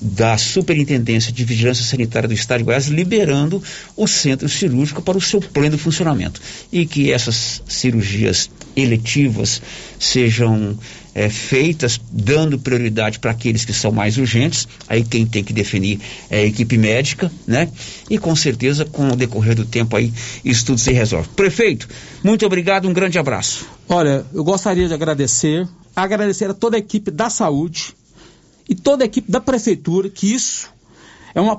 da Superintendência de Vigilância Sanitária do Estado de Goiás liberando o centro cirúrgico para o seu pleno funcionamento. E que essas cirurgias eletivas sejam é, feitas dando prioridade para aqueles que são mais urgentes, aí quem tem que definir é a equipe médica, né? E com certeza, com o decorrer do tempo aí, isso tudo se resolve. Prefeito, muito obrigado, um grande abraço. Olha, eu gostaria de agradecer, agradecer a toda a equipe da saúde e toda a equipe da prefeitura, que isso é uma